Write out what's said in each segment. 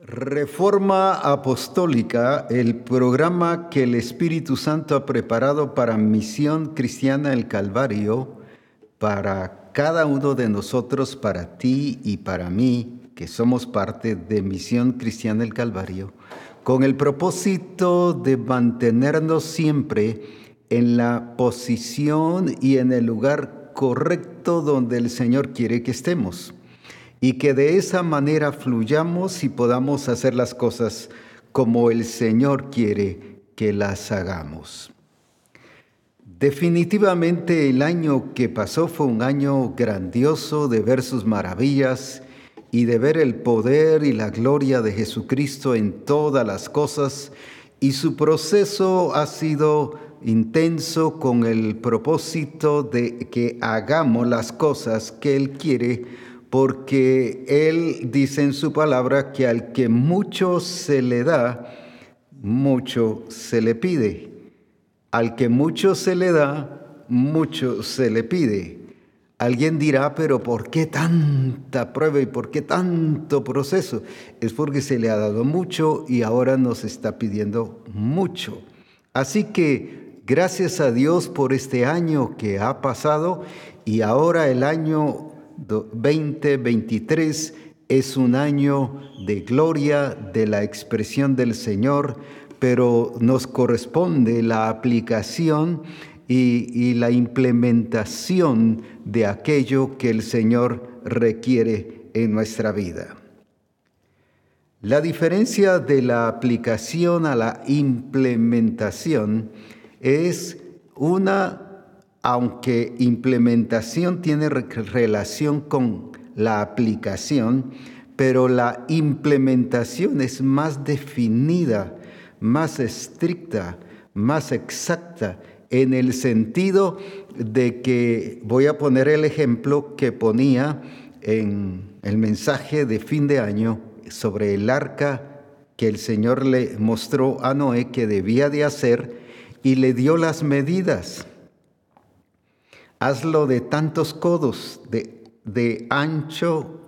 Reforma Apostólica, el programa que el Espíritu Santo ha preparado para Misión Cristiana el Calvario, para cada uno de nosotros, para ti y para mí, que somos parte de Misión Cristiana el Calvario, con el propósito de mantenernos siempre en la posición y en el lugar correcto donde el Señor quiere que estemos y que de esa manera fluyamos y podamos hacer las cosas como el Señor quiere que las hagamos. Definitivamente el año que pasó fue un año grandioso de ver sus maravillas y de ver el poder y la gloria de Jesucristo en todas las cosas y su proceso ha sido intenso con el propósito de que hagamos las cosas que Él quiere porque Él dice en su palabra que al que mucho se le da, mucho se le pide. Al que mucho se le da, mucho se le pide. Alguien dirá, pero ¿por qué tanta prueba y por qué tanto proceso? Es porque se le ha dado mucho y ahora nos está pidiendo mucho. Así que gracias a Dios por este año que ha pasado y ahora el año 2023 es un año de gloria, de la expresión del Señor, pero nos corresponde la aplicación y, y, la implementación de aquello que el Señor requiere en nuestra vida. La diferencia de la aplicación a la implementación es una aunque implementación tiene relación con la aplicación, pero la implementación es más definida, más estricta, más exacta, en el sentido de que voy a poner el ejemplo que ponía en el mensaje de fin de año sobre el arca que el Señor le mostró a Noé que debía de hacer y le dio las medidas hazlo de tantos codos, de, ancho,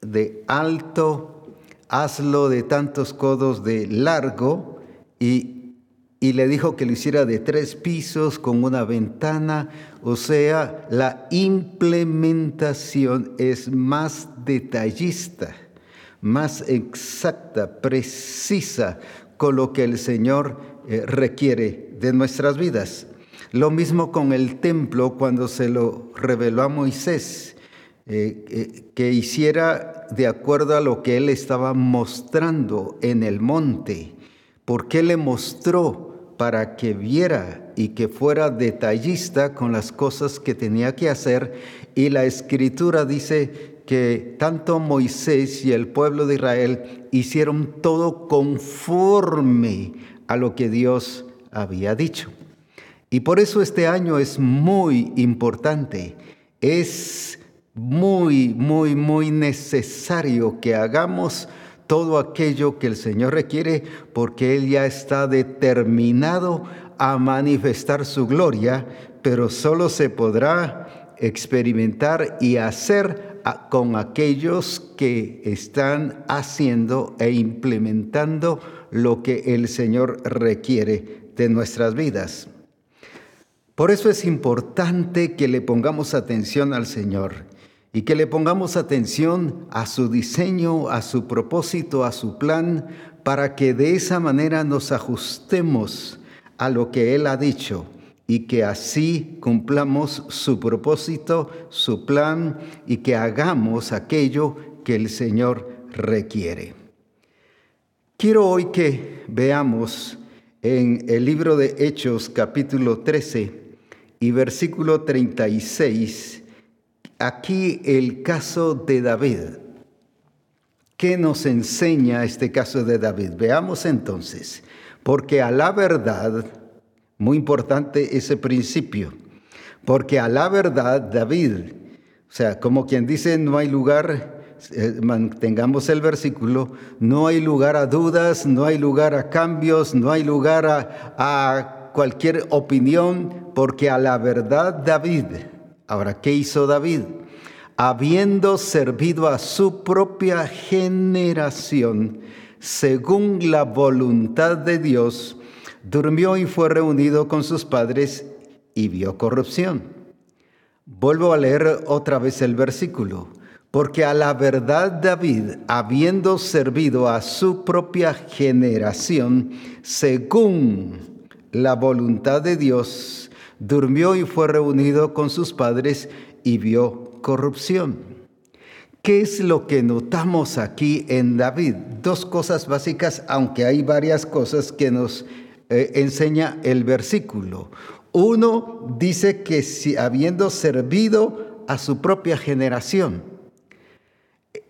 de alto, hazlo de tantos codos de largo y, y le dijo que lo hiciera de tres pisos con una ventana, o sea, la implementación es más detallista, más exacta, precisa con lo que el Señor eh, requiere de nuestras vidas. Lo mismo con el templo cuando se lo reveló a Moisés, eh, eh, que hiciera de acuerdo a lo que él estaba mostrando en el monte. porque le mostró? Para que viera y que fuera detallista con las cosas que tenía que hacer. Y la escritura dice que tanto Moisés y el pueblo de Israel hicieron todo conforme a lo que Dios había dicho. Y por eso este año es muy importante, es muy, muy, muy necesario que hagamos todo aquello que el Señor requiere, porque Él ya está determinado a manifestar su gloria, pero solo se podrá experimentar y hacer con aquellos que están haciendo e implementando lo que el Señor requiere de nuestras vidas. Por eso es importante que le pongamos atención al Señor y que le pongamos atención a su diseño, a su propósito, a su plan, para que de esa manera nos ajustemos a lo que Él ha dicho y que así cumplamos su propósito, su plan y que hagamos aquello que el Señor requiere. Quiero hoy que veamos en el libro de Hechos capítulo 13, y versículo 36, aquí el caso de David. ¿Qué nos enseña este caso de David? Veamos entonces, porque a la verdad, muy importante ese principio, porque a la verdad David, o sea, como quien dice, no hay lugar, eh, mantengamos el versículo, no hay lugar a dudas, no hay lugar a cambios, no hay lugar a, a cualquier opinión, porque a la verdad David, ahora, ¿qué hizo David? habiendo servido a su propia generación, según la voluntad de Dios, durmió y fue reunido con sus padres y vio corrupción. Vuelvo a leer otra vez el versículo. Porque a la verdad David, habiendo servido a su propia generación, según la voluntad de Dios, durmió y fue reunido con sus padres y vio corrupción. ¿Qué es lo que notamos aquí en David? Dos cosas básicas, aunque hay varias cosas que nos eh, enseña el versículo. Uno dice que si habiendo servido a su propia generación,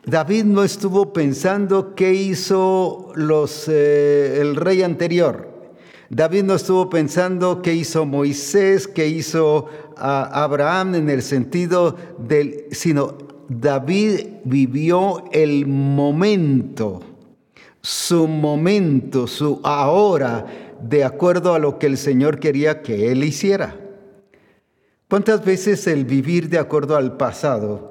David no estuvo pensando qué hizo los, eh, el rey anterior. David no estuvo pensando qué hizo Moisés, qué hizo Abraham en el sentido del, sino David vivió el momento, su momento, su ahora, de acuerdo a lo que el Señor quería que él hiciera. ¿Cuántas veces el vivir de acuerdo al pasado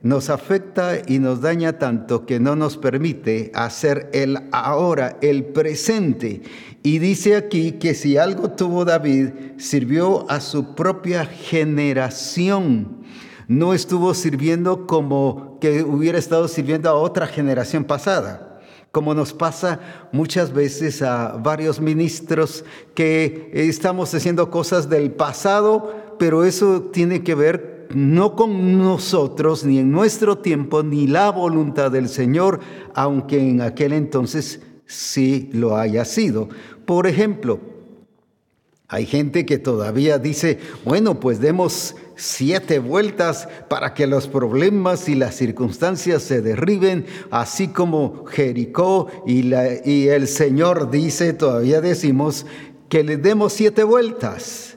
nos afecta y nos daña tanto que no nos permite hacer el ahora, el presente? Y dice aquí que si algo tuvo David, sirvió a su propia generación. No estuvo sirviendo como que hubiera estado sirviendo a otra generación pasada como nos pasa muchas veces a varios ministros que estamos haciendo cosas del pasado, pero eso tiene que ver no con nosotros, ni en nuestro tiempo, ni la voluntad del Señor, aunque en aquel entonces sí lo haya sido. Por ejemplo, hay gente que todavía dice, bueno, pues demos siete vueltas para que los problemas y las circunstancias se derriben, así como Jericó y, y el Señor dice, todavía decimos, que le demos siete vueltas.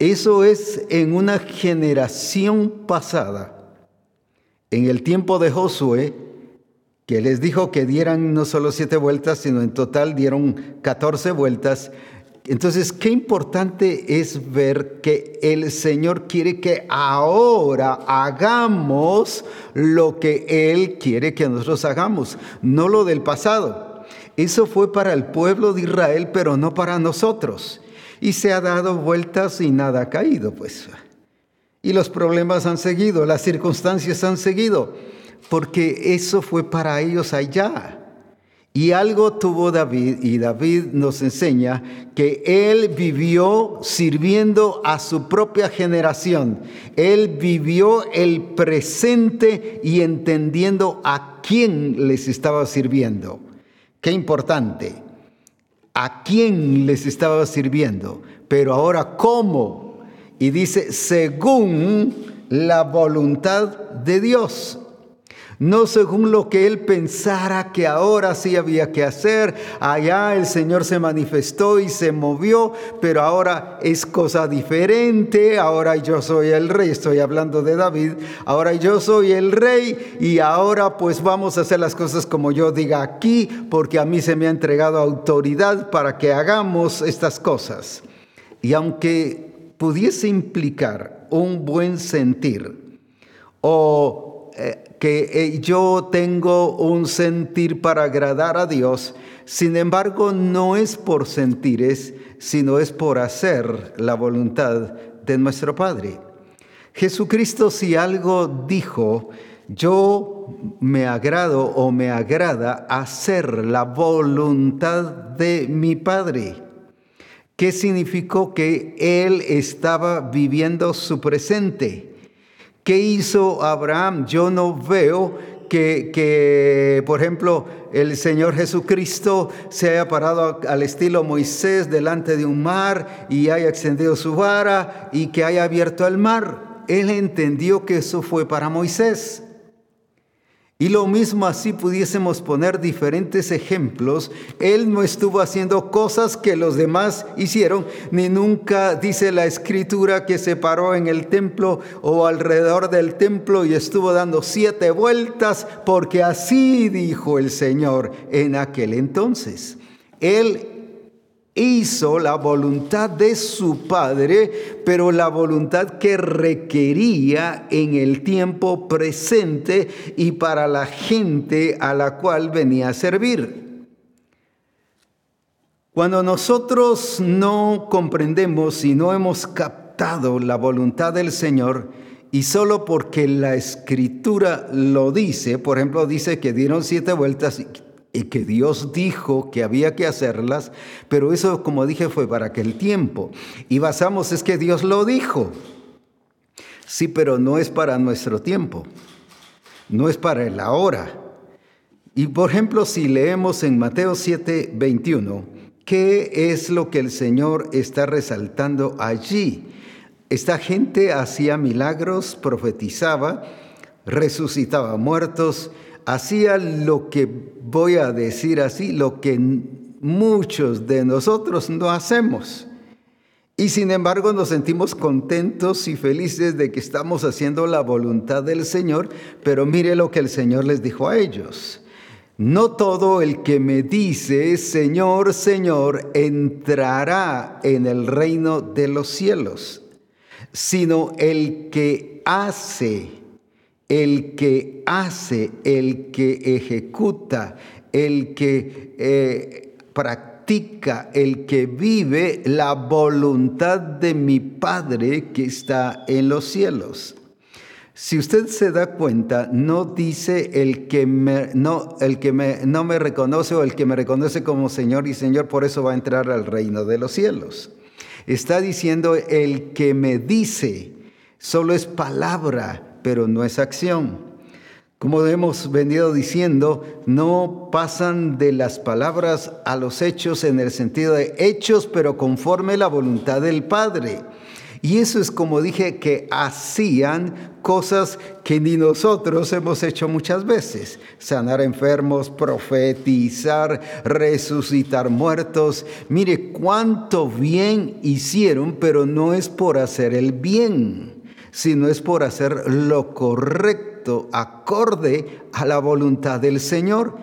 Eso es en una generación pasada. En el tiempo de Josué, que les dijo que dieran no solo siete vueltas, sino en total dieron catorce vueltas. Entonces, qué importante es ver que el Señor quiere que ahora hagamos lo que Él quiere que nosotros hagamos, no lo del pasado. Eso fue para el pueblo de Israel, pero no para nosotros. Y se ha dado vueltas y nada ha caído, pues. Y los problemas han seguido, las circunstancias han seguido porque eso fue para ellos allá. Y algo tuvo David, y David nos enseña que él vivió sirviendo a su propia generación. Él vivió el presente y entendiendo a quién les estaba sirviendo. Qué importante. A quién les estaba sirviendo. Pero ahora, ¿cómo? Y dice, según la voluntad de Dios no según lo que él pensara que ahora sí había que hacer. Allá el Señor se manifestó y se movió, pero ahora es cosa diferente. Ahora yo soy el rey, estoy hablando de David. Ahora yo soy el rey y ahora pues vamos a hacer las cosas como yo diga aquí, porque a mí se me ha entregado autoridad para que hagamos estas cosas. Y aunque pudiese implicar un buen sentir o eh, que eh, yo tengo un sentir para agradar a Dios, sin embargo no es por sentires, sino es por hacer la voluntad de nuestro Padre. Jesucristo si algo dijo, yo me agrado o me agrada hacer la voluntad de mi Padre. ¿Qué significó que Él estaba viviendo su presente? ¿Qué hizo Abraham? Yo no veo que, por ejemplo, el Señor Jesucristo se haya parado al estilo Moisés delante de un mar y haya extendido su vara y que haya abierto el mar. Él entendió que eso fue para Moisés. Y lo mismo así pudiésemos poner diferentes ejemplos. Él no estuvo haciendo cosas que los demás hicieron, ni nunca dice la escritura que se paró en el templo o alrededor del templo y estuvo dando siete vueltas, porque así dijo el Señor en aquel entonces. Él hizo la voluntad de su Padre, pero la voluntad que requería en el tiempo presente y para la gente a la cual venía a servir. Cuando nosotros no comprendemos y no hemos captado la voluntad del Señor, y solo porque la escritura lo dice, por ejemplo, dice que dieron siete vueltas y que Dios dijo que había que hacerlas, pero eso, como dije, fue para aquel tiempo. Y basamos es que Dios lo dijo. Sí, pero no es para nuestro tiempo, no es para el ahora. Y por ejemplo, si leemos en Mateo 7, 21, ¿qué es lo que el Señor está resaltando allí? Esta gente hacía milagros, profetizaba, resucitaba muertos, hacía lo que voy a decir así, lo que muchos de nosotros no hacemos. Y sin embargo nos sentimos contentos y felices de que estamos haciendo la voluntad del Señor, pero mire lo que el Señor les dijo a ellos. No todo el que me dice, Señor, Señor, entrará en el reino de los cielos, sino el que hace el que hace, el que ejecuta, el que eh, practica, el que vive la voluntad de mi Padre que está en los cielos. Si usted se da cuenta, no dice el que, no, el que me, no me reconoce o el que me reconoce como Señor y Señor, por eso va a entrar al reino de los cielos. Está diciendo el que me dice, solo es palabra, pero no es acción. Como hemos venido diciendo, no pasan de las palabras a los hechos en el sentido de hechos, pero conforme la voluntad del Padre. Y eso es como dije, que hacían cosas que ni nosotros hemos hecho muchas veces. Sanar enfermos, profetizar, resucitar muertos. Mire cuánto bien hicieron, pero no es por hacer el bien sino es por hacer lo correcto, acorde a la voluntad del Señor.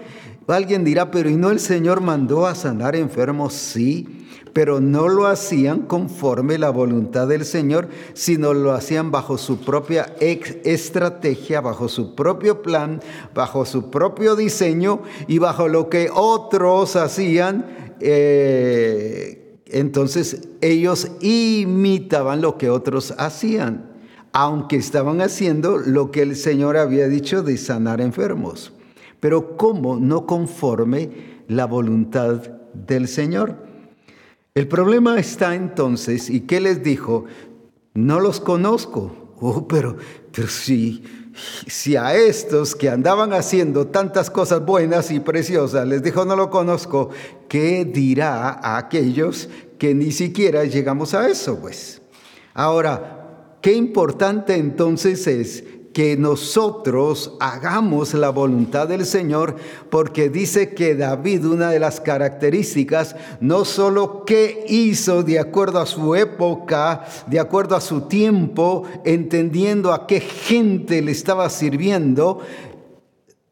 Alguien dirá, pero ¿y no el Señor mandó a sanar enfermos? Sí, pero no lo hacían conforme la voluntad del Señor, sino lo hacían bajo su propia estrategia, bajo su propio plan, bajo su propio diseño y bajo lo que otros hacían. Eh, entonces ellos imitaban lo que otros hacían aunque estaban haciendo lo que el Señor había dicho de sanar enfermos. Pero ¿cómo no conforme la voluntad del Señor? El problema está entonces, ¿y qué les dijo? No los conozco. Oh, pero, pero si, si a estos que andaban haciendo tantas cosas buenas y preciosas, les dijo no lo conozco, ¿qué dirá a aquellos que ni siquiera llegamos a eso? Pues ahora, Qué importante entonces es que nosotros hagamos la voluntad del Señor, porque dice que David, una de las características, no solo que hizo de acuerdo a su época, de acuerdo a su tiempo, entendiendo a qué gente le estaba sirviendo,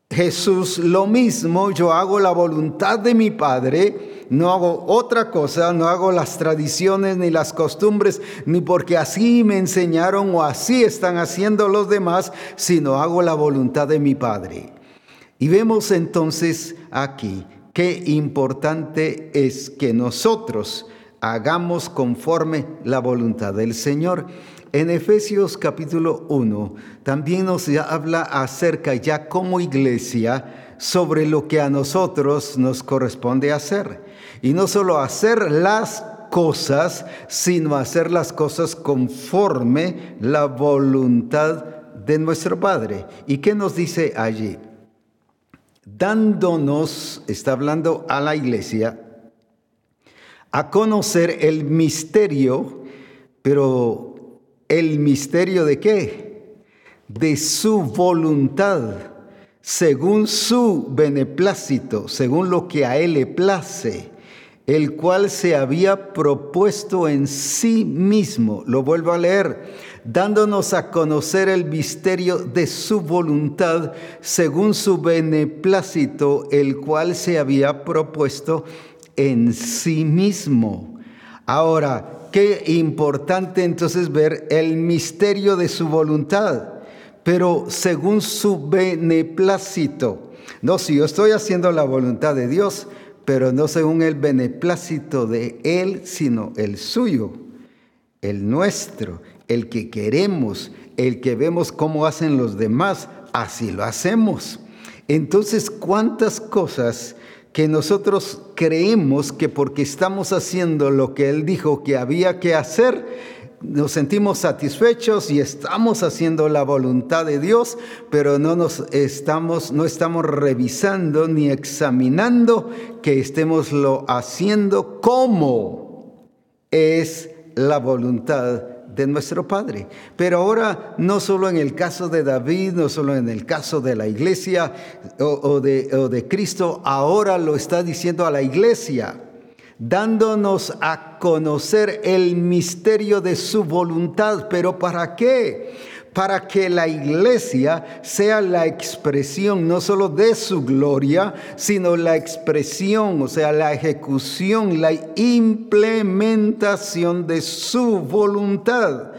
Jesús lo mismo, yo hago la voluntad de mi Padre, no hago otra cosa, no hago las tradiciones ni las costumbres, ni porque así me enseñaron o así están haciendo los demás, sino hago la voluntad de mi Padre. Y vemos entonces aquí qué importante es que nosotros hagamos conforme la voluntad del Señor. En Efesios capítulo 1 también nos habla acerca ya como iglesia sobre lo que a nosotros nos corresponde hacer. Y no solo hacer las cosas, sino hacer las cosas conforme la voluntad de nuestro Padre. ¿Y qué nos dice allí? Dándonos, está hablando a la iglesia, a conocer el misterio, pero ¿el misterio de qué? De su voluntad, según su beneplácito, según lo que a Él le place el cual se había propuesto en sí mismo, lo vuelvo a leer, dándonos a conocer el misterio de su voluntad según su beneplácito, el cual se había propuesto en sí mismo. Ahora, qué importante entonces ver el misterio de su voluntad, pero según su beneplácito. No, si yo estoy haciendo la voluntad de Dios, pero no según el beneplácito de Él, sino el suyo, el nuestro, el que queremos, el que vemos cómo hacen los demás, así lo hacemos. Entonces, ¿cuántas cosas que nosotros creemos que porque estamos haciendo lo que Él dijo que había que hacer, nos sentimos satisfechos y estamos haciendo la voluntad de Dios, pero no nos estamos no estamos revisando ni examinando que estemos lo haciendo como es la voluntad de nuestro Padre. Pero ahora no solo en el caso de David, no solo en el caso de la iglesia o, de, o de Cristo, ahora lo está diciendo a la iglesia, dándonos a conocer el misterio de su voluntad. ¿Pero para qué? para que la iglesia sea la expresión no solo de su gloria, sino la expresión, o sea, la ejecución, la implementación de su voluntad.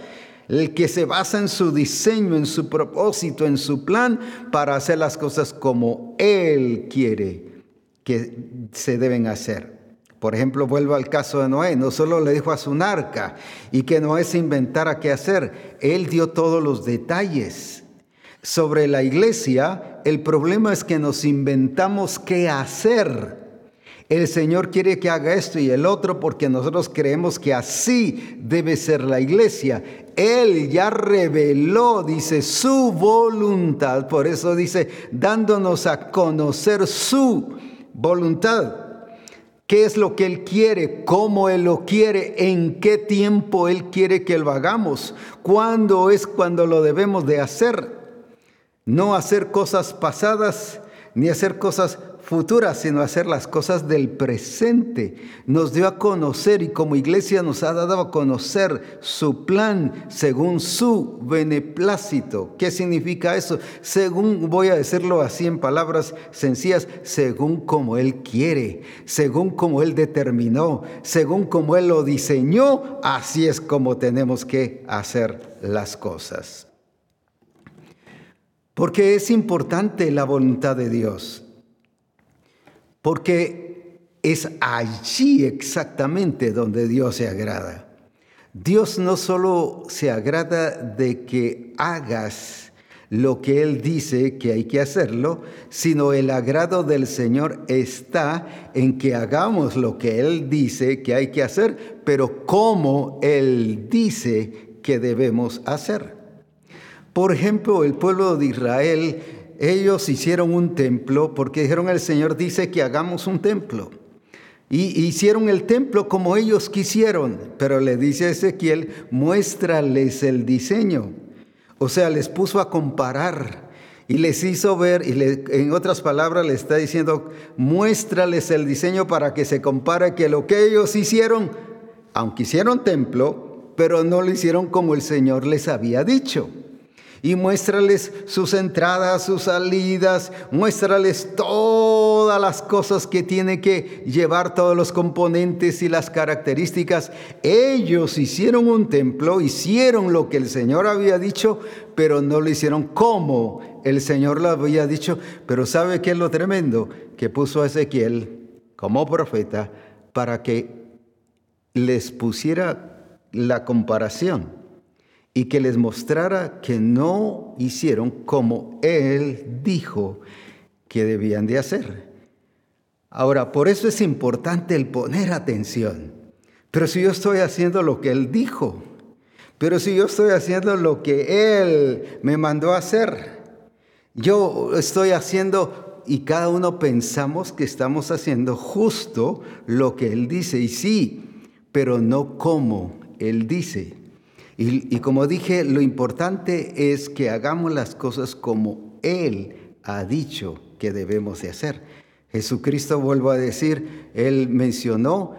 El que se basa en su diseño, en su propósito, en su plan para hacer las cosas como Él quiere que se deben hacer. Por ejemplo, vuelvo al caso de Noé. No solo le dijo a su narca y que Noé se inventara qué hacer. Él dio todos los detalles. Sobre la iglesia, el problema es que nos inventamos qué hacer. El Señor quiere que haga esto y el otro porque nosotros creemos que así debe ser la iglesia. Él ya reveló, dice, su voluntad. Por eso dice, dándonos a conocer su voluntad qué es lo que Él quiere, cómo Él lo quiere, en qué tiempo Él quiere que lo hagamos, cuándo es cuando lo debemos de hacer. No hacer cosas pasadas ni hacer cosas futuras, sino hacer las cosas del presente. Nos dio a conocer y como iglesia nos ha dado a conocer su plan según su beneplácito. ¿Qué significa eso? Según, voy a decirlo así en palabras sencillas, según como Él quiere, según como Él determinó, según como Él lo diseñó, así es como tenemos que hacer las cosas. Porque es importante la voluntad de Dios porque es allí exactamente donde Dios se agrada. Dios no solo se agrada de que hagas lo que Él dice que hay que hacerlo, sino el agrado del Señor está en que hagamos lo que Él dice que hay que hacer, pero como Él dice que debemos hacer. Por ejemplo, el pueblo de Israel ellos hicieron un templo porque dijeron el Señor dice que hagamos un templo. Y hicieron el templo como ellos quisieron, pero le dice a Ezequiel, muéstrales el diseño. O sea, les puso a comparar y les hizo ver, y en otras palabras le está diciendo, muéstrales el diseño para que se compare que lo que ellos hicieron, aunque hicieron templo, pero no lo hicieron como el Señor les había dicho y muéstrales sus entradas, sus salidas, muéstrales todas las cosas que tiene que llevar, todos los componentes y las características. Ellos hicieron un templo, hicieron lo que el Señor había dicho, pero no lo hicieron como el Señor lo había dicho. Pero ¿sabe qué es lo tremendo? Que puso a Ezequiel como profeta para que les pusiera la comparación y que les mostrara que no hicieron como Él dijo que debían de hacer. Ahora, por eso es importante el poner atención. Pero si yo estoy haciendo lo que Él dijo, pero si yo estoy haciendo lo que Él me mandó a hacer, yo estoy haciendo y cada uno pensamos que estamos haciendo justo lo que Él dice, y sí, pero no como Él dice. Y, como dije, lo importante es que hagamos las cosas como Él ha dicho que debemos de hacer. Jesucristo, vuelvo a decir, Él mencionó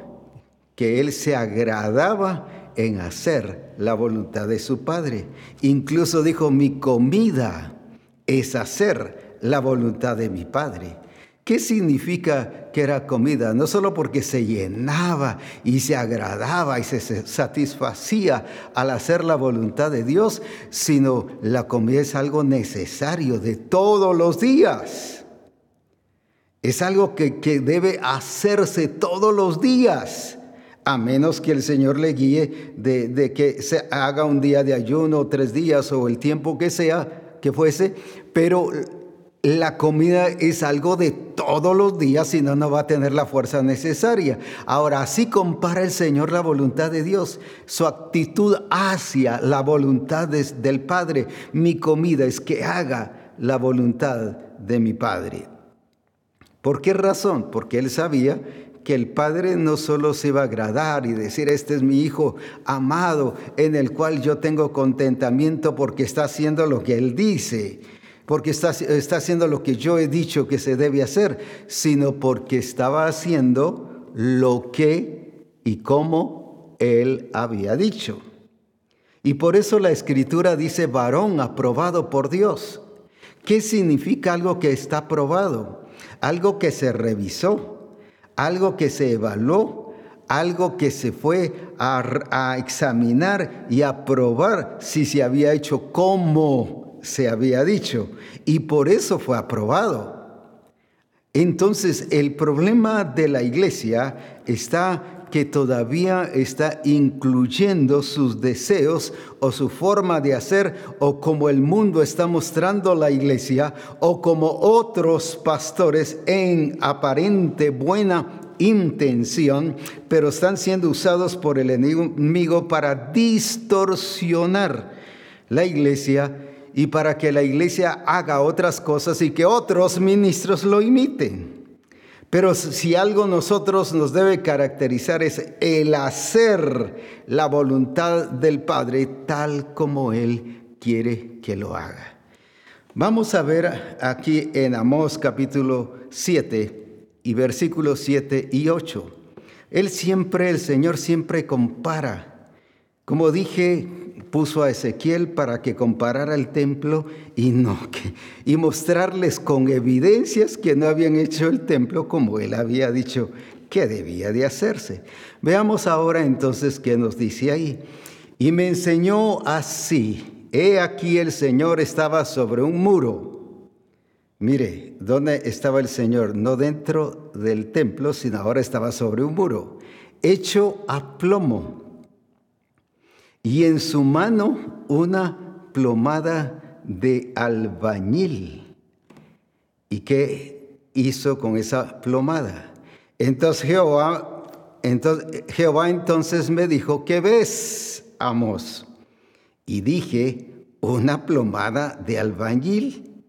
que Él se agradaba en hacer la voluntad de su Padre. Incluso dijo, mi comida es hacer la voluntad de mi Padre. ¿Qué significa que era comida? No solo porque se llenaba y se agradaba y se satisfacía al hacer la voluntad de Dios, sino la comida es algo necesario de todos los días. Es algo que, debe hacerse todos los días, a menos que el Señor le guíe de, de que se haga un día de ayuno, tres días o el tiempo que sea, que fuese, pero la comida es algo de todos los días, si no, no va a tener la fuerza necesaria. Ahora, así compara el Señor la voluntad de Dios, su actitud hacia la voluntad del Padre. Mi comida es que haga la voluntad de mi Padre. ¿Por qué razón? Porque él sabía que el Padre no solo se iba a agradar y decir, este es mi Hijo amado, en el cual yo tengo contentamiento porque está haciendo lo que Él dice porque está, está haciendo lo que yo he dicho que se debe hacer, sino porque estaba haciendo lo que y cómo él había dicho. Y por eso la escritura dice varón aprobado por Dios. ¿Qué significa algo que está aprobado? Algo que se revisó, algo que se evaluó, algo que se fue a, a examinar y a probar si se había hecho como se había dicho y por eso fue aprobado. Entonces el problema de la iglesia está que todavía está incluyendo sus deseos o su forma de hacer o como el mundo está mostrando la iglesia o como otros pastores en aparente buena intención, pero están siendo usados por el enemigo para distorsionar la iglesia y para que la iglesia haga otras cosas y que otros ministros lo imiten. Pero si algo nosotros nos debe caracterizar es el hacer la voluntad del Padre tal como Él quiere que lo haga. Vamos a ver aquí en Amós capítulo 7 y versículos 7 y 8. Él siempre, el Señor siempre compara. Como dije, puso a Ezequiel para que comparara el templo y no que y mostrarles con evidencias que no habían hecho el templo como él había dicho que debía de hacerse. Veamos ahora entonces qué nos dice ahí. Y me enseñó así, he aquí el Señor estaba sobre un muro. Mire, ¿dónde estaba el Señor? No dentro del templo, sino ahora estaba sobre un muro, hecho a plomo y en su mano una plomada de albañil. ¿Y qué hizo con esa plomada? Entonces Jehová, entonces, Jehová entonces me dijo, ¿qué ves, Amos? Y dije, una plomada de albañil.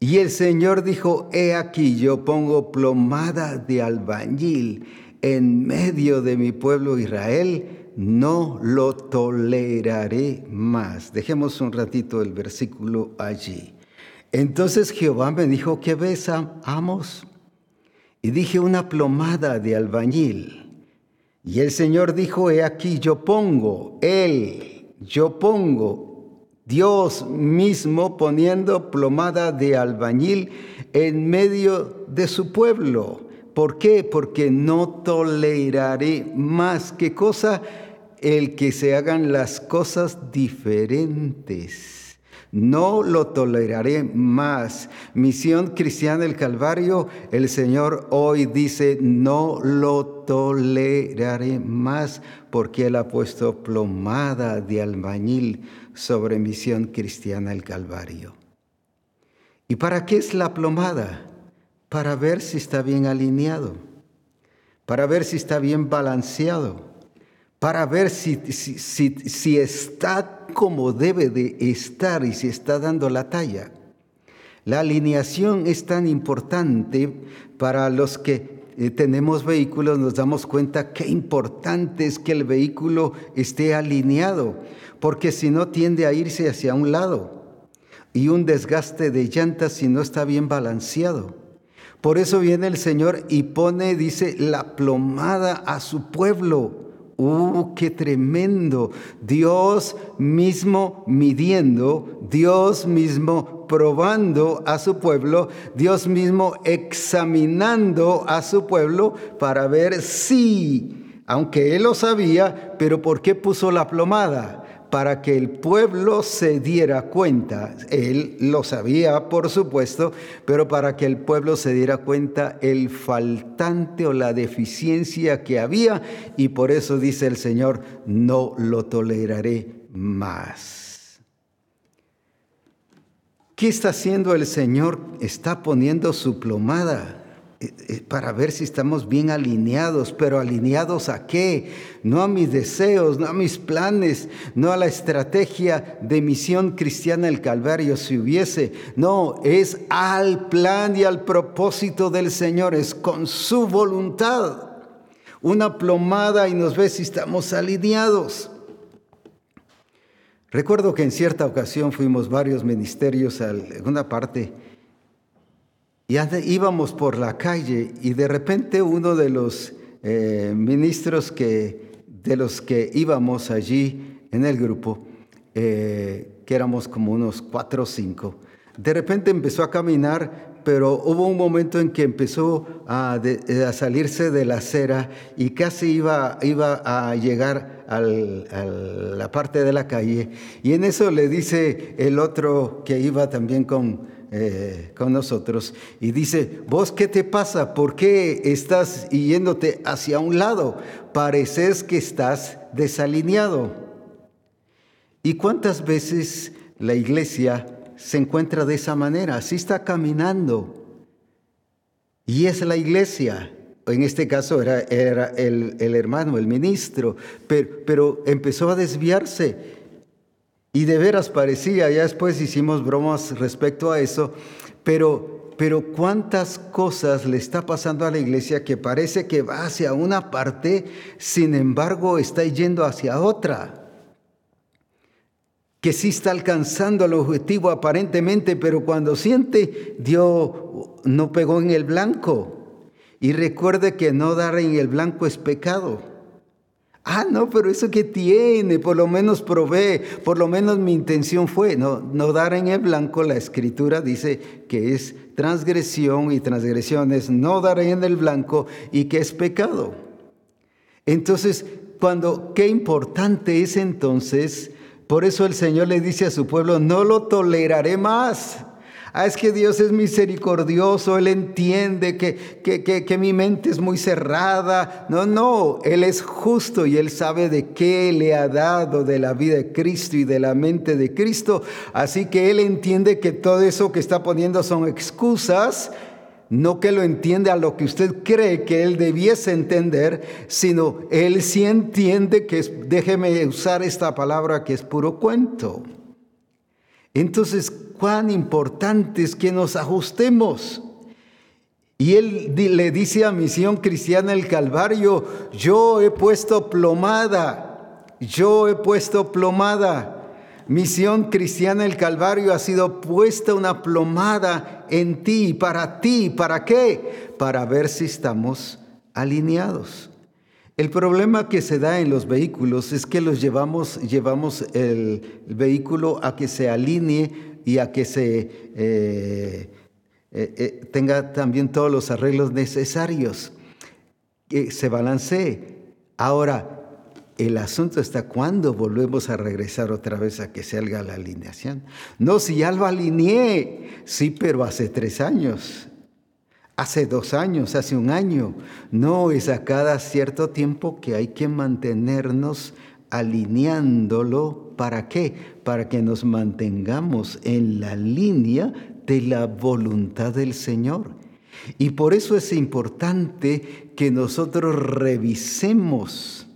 Y el Señor dijo, he aquí yo pongo plomada de albañil en medio de mi pueblo Israel no lo toleraré más. Dejemos un ratito el versículo allí. Entonces Jehová me dijo, ¿qué ves, Amos? Y dije, una plomada de albañil. Y el Señor dijo, he aquí, yo pongo, Él, yo pongo, Dios mismo poniendo plomada de albañil en medio de su pueblo. ¿Por qué? Porque no toleraré más. ¿Qué cosa? El que se hagan las cosas diferentes. No lo toleraré más. Misión Cristiana del Calvario, el Señor hoy dice, no lo toleraré más porque Él ha puesto plomada de albañil sobre Misión Cristiana del Calvario. ¿Y para qué es la plomada? Para ver si está bien alineado, para ver si está bien balanceado para ver si, si, está como debe de estar y si está dando la talla. La alineación es tan importante para los que eh, tenemos vehículos, nos damos cuenta qué importante es que el vehículo esté alineado, porque si no tiende a irse hacia un lado y un desgaste de llantas si no está bien balanceado. Por eso viene el Señor y pone, dice, la plomada a su pueblo ¡Uh, qué tremendo! Dios mismo midiendo, Dios mismo probando a su pueblo, Dios mismo examinando a su pueblo para ver si, aunque él lo sabía, pero ¿por qué puso la plomada? Para que el pueblo se diera cuenta, él lo sabía por supuesto, pero para que el pueblo se diera cuenta el faltante o la deficiencia que había y por eso dice el Señor, no lo toleraré más. ¿Qué está haciendo el Señor? Está poniendo su plomada para ver si estamos bien alineados, pero alineados a qué? No a mis deseos, no a mis planes, no a la estrategia de misión cristiana del Calvario si hubiese, no, es al plan y al propósito del Señor, es con su voluntad. Una plomada y nos ve si estamos alineados. Recuerdo que en cierta ocasión fuimos varios ministerios a alguna parte y íbamos por la calle y de repente uno de los eh, ministros que, de los que íbamos allí en el grupo, eh, que éramos como unos cuatro o cinco, de repente empezó a caminar, pero hubo un momento en que empezó a, salirse de la acera y casi iba, iba a llegar a la parte de la calle. Y en eso le dice el otro que iba también con, eh, con nosotros y dice, vos qué te pasa, ¿por qué estás yéndote hacia un lado? Pareces que estás desalineado. ¿Y cuántas veces la iglesia se encuentra de esa manera? Así está caminando. Y es la iglesia. En este caso era, era el, hermano, el ministro, pero, pero empezó a desviarse y de veras parecía, ya después hicimos bromas respecto a eso, pero, pero cuántas cosas le está pasando a la iglesia que parece que va hacia una parte, sin embargo está yendo hacia otra. Que sí está alcanzando el objetivo aparentemente, pero cuando siente, dio, no pegó en el blanco. Y recuerde que no dar en el blanco es pecado. Ah, no, pero eso que tiene, por lo menos probé, por lo menos mi intención fue. No, no dar en el blanco, la escritura dice que es transgresión y transgresión es no dar en el blanco y que es pecado. Entonces, cuando, qué importante es entonces, por eso el Señor le dice a su pueblo, no lo toleraré más. Ah, es que Dios es misericordioso, Él entiende que, que, que, mi mente es muy cerrada. No, no, Él es justo y Él sabe de qué le ha dado de la vida de Cristo y de la mente de Cristo. Así que Él entiende que todo eso que está poniendo son excusas no que lo entiende a lo que usted cree que él debiese entender, sino él sí entiende que es, déjeme usar esta palabra que es puro cuento. Entonces, cuán importante es que nos ajustemos. Y él le dice a Misión Cristiana el Calvario, yo he puesto plomada, yo he puesto plomada. Misión Cristiana el Calvario ha sido puesta una plomada en ti, para ti, ¿para qué? Para ver si estamos alineados. El problema que se da en los vehículos es que los llevamos, llevamos el vehículo a que se alinee y a que se eh, eh, eh, tenga también todos los arreglos necesarios, que se balancee. Ahora, el asunto está cuando volvemos a regresar otra vez a que salga la alineación. No, si ya lo alineé, sí, pero hace tres años hace dos años, hace un año. No, es a cada cierto tiempo que hay que mantenernos alineándolo. ¿Para qué? Para que nos mantengamos en la línea de la voluntad del Señor. Y por eso es importante que nosotros revisemos.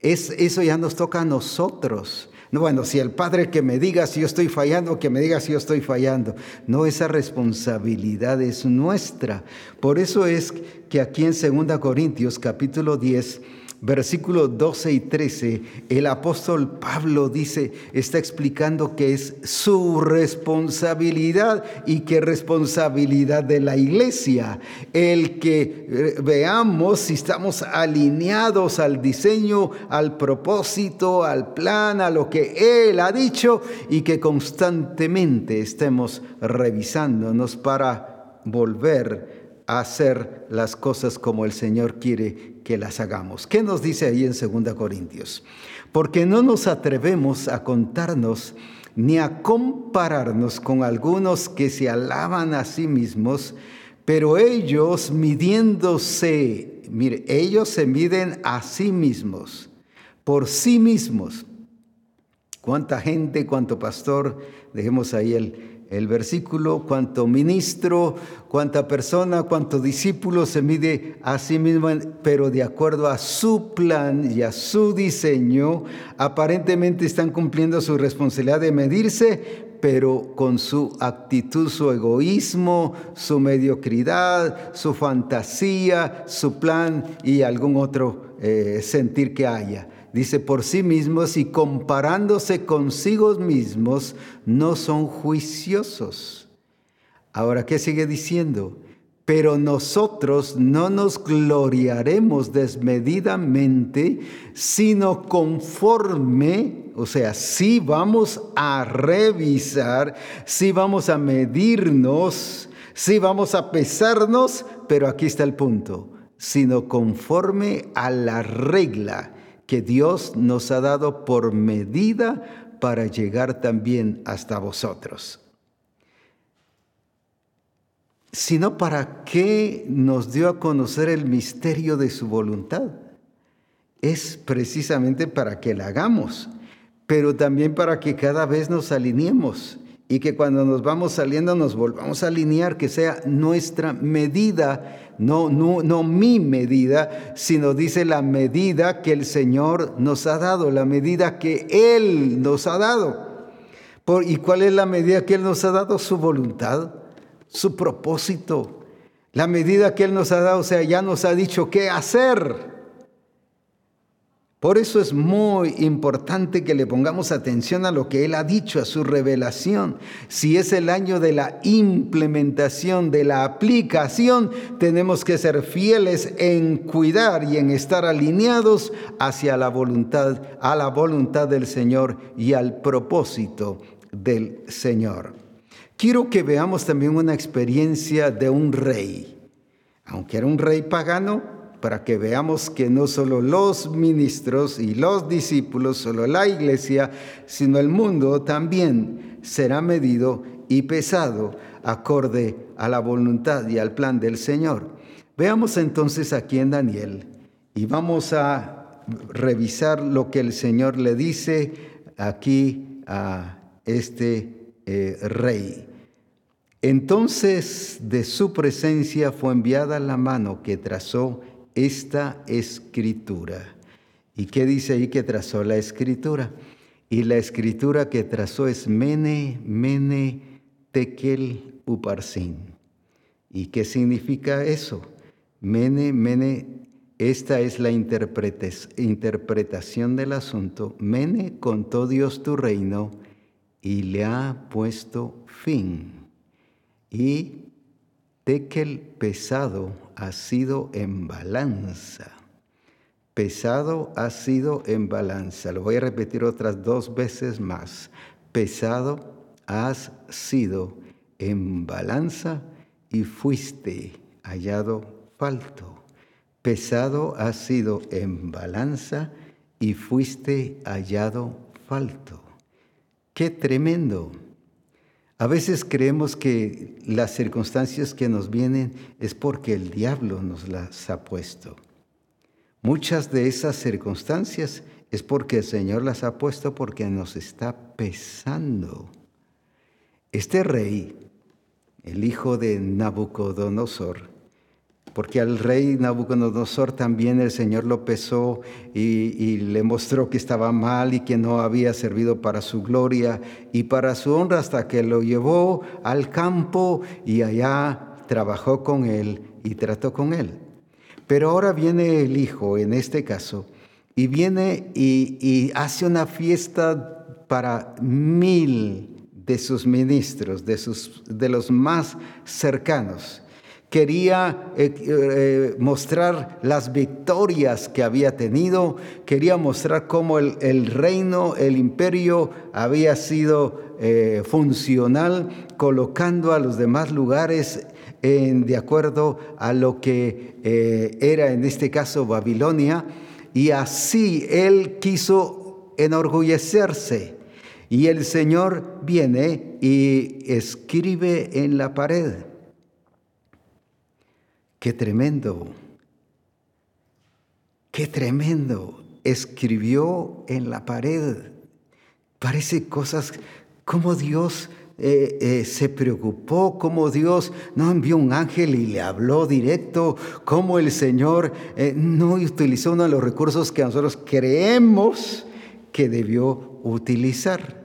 Es, eso ya nos toca a nosotros. No, bueno, si el Padre que me diga si yo estoy fallando, que me diga si yo estoy fallando. No, esa responsabilidad es nuestra. Por eso es que aquí en 2 Corintios capítulo 10 versículos 12 y 13, el apóstol Pablo dice, está explicando que es su responsabilidad y que responsabilidad de la iglesia, el que eh, veamos si estamos alineados al diseño, al propósito, al plan, a lo que Él ha dicho y que constantemente estemos revisándonos para volver a hacer las cosas como el Señor quiere que las hagamos. ¿Qué nos dice ahí en 2 Corintios? Porque no nos atrevemos a contarnos ni a compararnos con algunos que se alaban a sí mismos, pero ellos midiéndose, mire, ellos se miden a sí mismos, por sí mismos. ¿Cuánta gente, cuánto pastor? Dejemos ahí el, el versículo, cuánto ministro, cuánta persona, cuánto discípulo se mide a sí mismo, pero de acuerdo a su plan y a su diseño, aparentemente están cumpliendo su responsabilidad de medirse, pero con su actitud, su egoísmo, su mediocridad, su fantasía, su plan y algún otro eh, sentir que haya dice, por sí mismos y comparándose consigo mismos, no son juiciosos. Ahora, ¿qué sigue diciendo? Pero nosotros no nos gloriaremos desmedidamente, sino conforme, o sea, si vamos a revisar, si vamos a medirnos, si vamos a pesarnos, pero aquí está el punto, sino conforme a la regla que Dios nos ha dado por medida para llegar también hasta vosotros. Sino para qué nos dio a conocer el misterio de su voluntad. Es precisamente para que la hagamos, pero también para que cada vez nos alineemos y que cuando nos vamos saliendo nos volvamos a alinear, que sea nuestra medida, no, no, no mi medida, sino dice la medida que el Señor nos ha dado, la medida que Él nos ha dado. Por, ¿Y cuál es la medida que Él nos ha dado? Su voluntad, su propósito. La medida que Él nos ha dado, o sea, ya nos ha dicho qué hacer. Por eso es muy importante que le pongamos atención a lo que Él ha dicho, a su revelación. Si es el año de la implementación, de la aplicación, tenemos que ser fieles en cuidar y en estar alineados hacia la voluntad, a la voluntad del Señor y al propósito del Señor. Quiero que veamos también una experiencia de un rey. Aunque era un rey pagano, para que veamos que no solo los ministros y los discípulos, solo la iglesia, sino el mundo también será medido y pesado acorde a la voluntad y al plan del Señor. Veamos entonces aquí en Daniel y vamos a revisar lo que el Señor le dice aquí a este eh, rey. Entonces de su presencia fue enviada la mano que trazó esta escritura. ¿Y qué dice ahí que trazó la escritura? Y la escritura que trazó es Mene, Mene, Tekel, Uparsin. ¿Y qué significa eso? Mene, Mene, esta es la interpretación del asunto. Mene contó Dios tu reino y le ha puesto fin. Y Tekel pesado ha sido en balanza. Pesado ha sido en balanza. Lo voy a repetir otras dos veces más. Pesado has sido en balanza y fuiste hallado falto. Pesado has sido en balanza y fuiste hallado falto. Qué tremendo. A veces creemos que las circunstancias que nos vienen es porque el diablo nos las ha puesto. Muchas de esas circunstancias es porque el Señor las ha puesto porque nos está pesando. Este rey, el hijo de Nabucodonosor, porque al rey Nabucodonosor también el Señor lo pesó y, le mostró que estaba mal y que no había servido para su gloria y para su honra hasta que lo llevó al campo y allá trabajó con él y trató con él. Pero ahora viene el hijo, en este caso, y viene y, hace una fiesta para mil de sus ministros, de, sus, de los más cercanos. Quería eh, eh, mostrar las victorias que había tenido, quería mostrar cómo el, reino, el imperio había sido eh, funcional, colocando a los demás lugares en, de acuerdo a lo que era en este caso Babilonia y así él quiso enorgullecerse. Y el Señor viene y escribe en la pared. Qué tremendo. Qué tremendo. Escribió en la pared. Parece cosas como Dios eh, eh, se preocupó, cómo Dios no envió un ángel y le habló directo, cómo el Señor eh, no utilizó uno de los recursos que nosotros creemos que debió utilizar.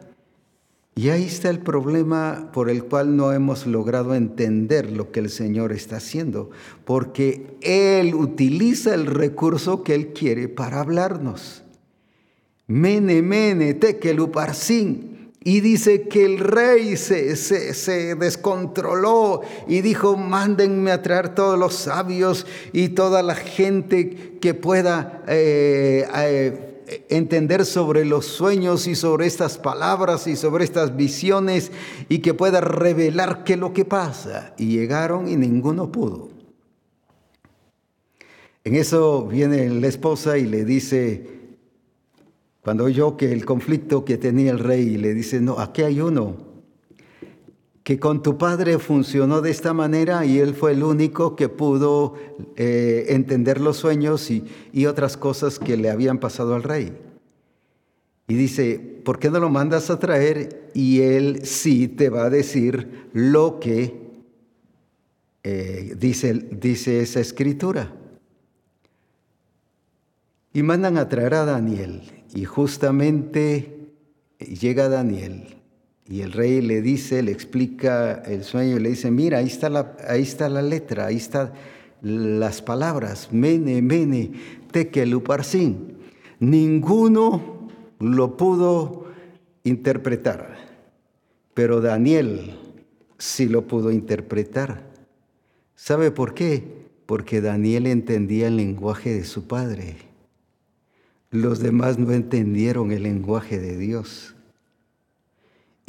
Y ahí está el problema por el cual no hemos logrado entender lo que el Señor está haciendo, porque Él utiliza el recurso que Él quiere para hablarnos. Mene, mene, tekeluparsin. Y dice que el rey se, se, descontroló y dijo, mándenme a traer todos los sabios y toda la gente que pueda eh, eh, entender sobre los sueños y sobre estas palabras y sobre estas visiones y que pueda revelar qué es lo que pasa. Y llegaron y ninguno pudo. En eso viene la esposa y le dice, cuando oyó que el conflicto que tenía el rey, le dice, no, aquí hay uno, que con tu padre funcionó de esta manera y él fue el único que pudo eh, entender los sueños y, otras cosas que le habían pasado al rey. Y dice, ¿por qué no lo mandas a traer? Y él sí te va a decir lo que eh, dice, dice esa escritura. Y mandan a traer a Daniel. Y justamente llega Daniel y el rey le dice, le explica el sueño y le dice, mira, ahí está la, ahí está la letra, ahí están las palabras, mene, mene, tekeluparsin. Ninguno lo pudo interpretar, pero Daniel sí lo pudo interpretar. ¿Sabe por qué? Porque Daniel entendía el lenguaje de su padre. Los demás no entendieron el lenguaje de Dios.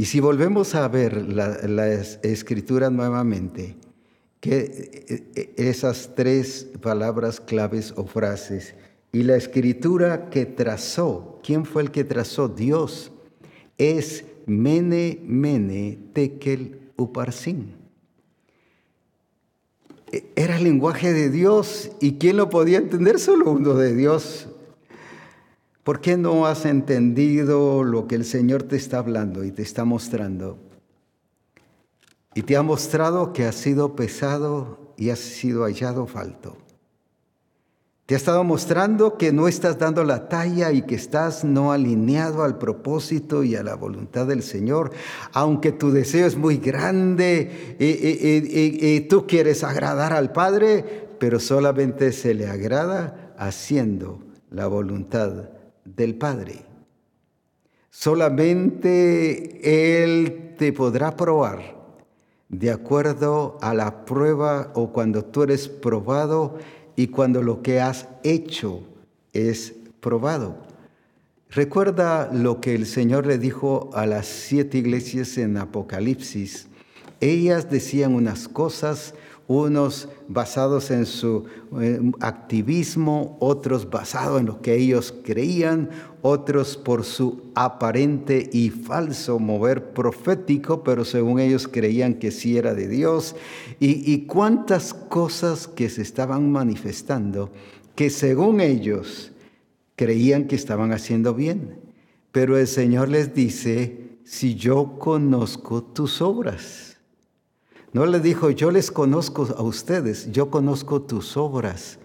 Y si volvemos a ver la, escritura nuevamente, que eh, eh, esas tres palabras claves o frases, y la escritura que trazó, ¿quién fue el que trazó? Dios, es Mene, Mene, Tekel, Uparsin. E, era el lenguaje de Dios y ¿quién lo podía entender? Solo uno de Dios, ¿Por qué no has entendido lo que el Señor te está hablando y te está mostrando? Y te ha mostrado que has sido pesado y has sido hallado falto. Te ha estado mostrando que no estás dando la talla y que estás no alineado al propósito y a la voluntad del Señor, aunque tu deseo es muy grande y, tú quieres agradar al Padre, pero solamente se le agrada haciendo la voluntad del Padre. Solamente Él te podrá probar de acuerdo a la prueba o cuando tú eres probado y cuando lo que has hecho es probado. Recuerda lo que el Señor le dijo a las siete iglesias en Apocalipsis. Ellas decían unas cosas, unos basados en su activismo, otros basados en lo que ellos creían, otros por su aparente y falso mover profético, pero según ellos creían que sí era de Dios, y, y cuántas cosas que se estaban manifestando que según ellos creían que estaban haciendo bien. Pero el Señor les dice, si yo conozco tus obras, no le dijo, yo les conozco a ustedes, yo conozco tus obras.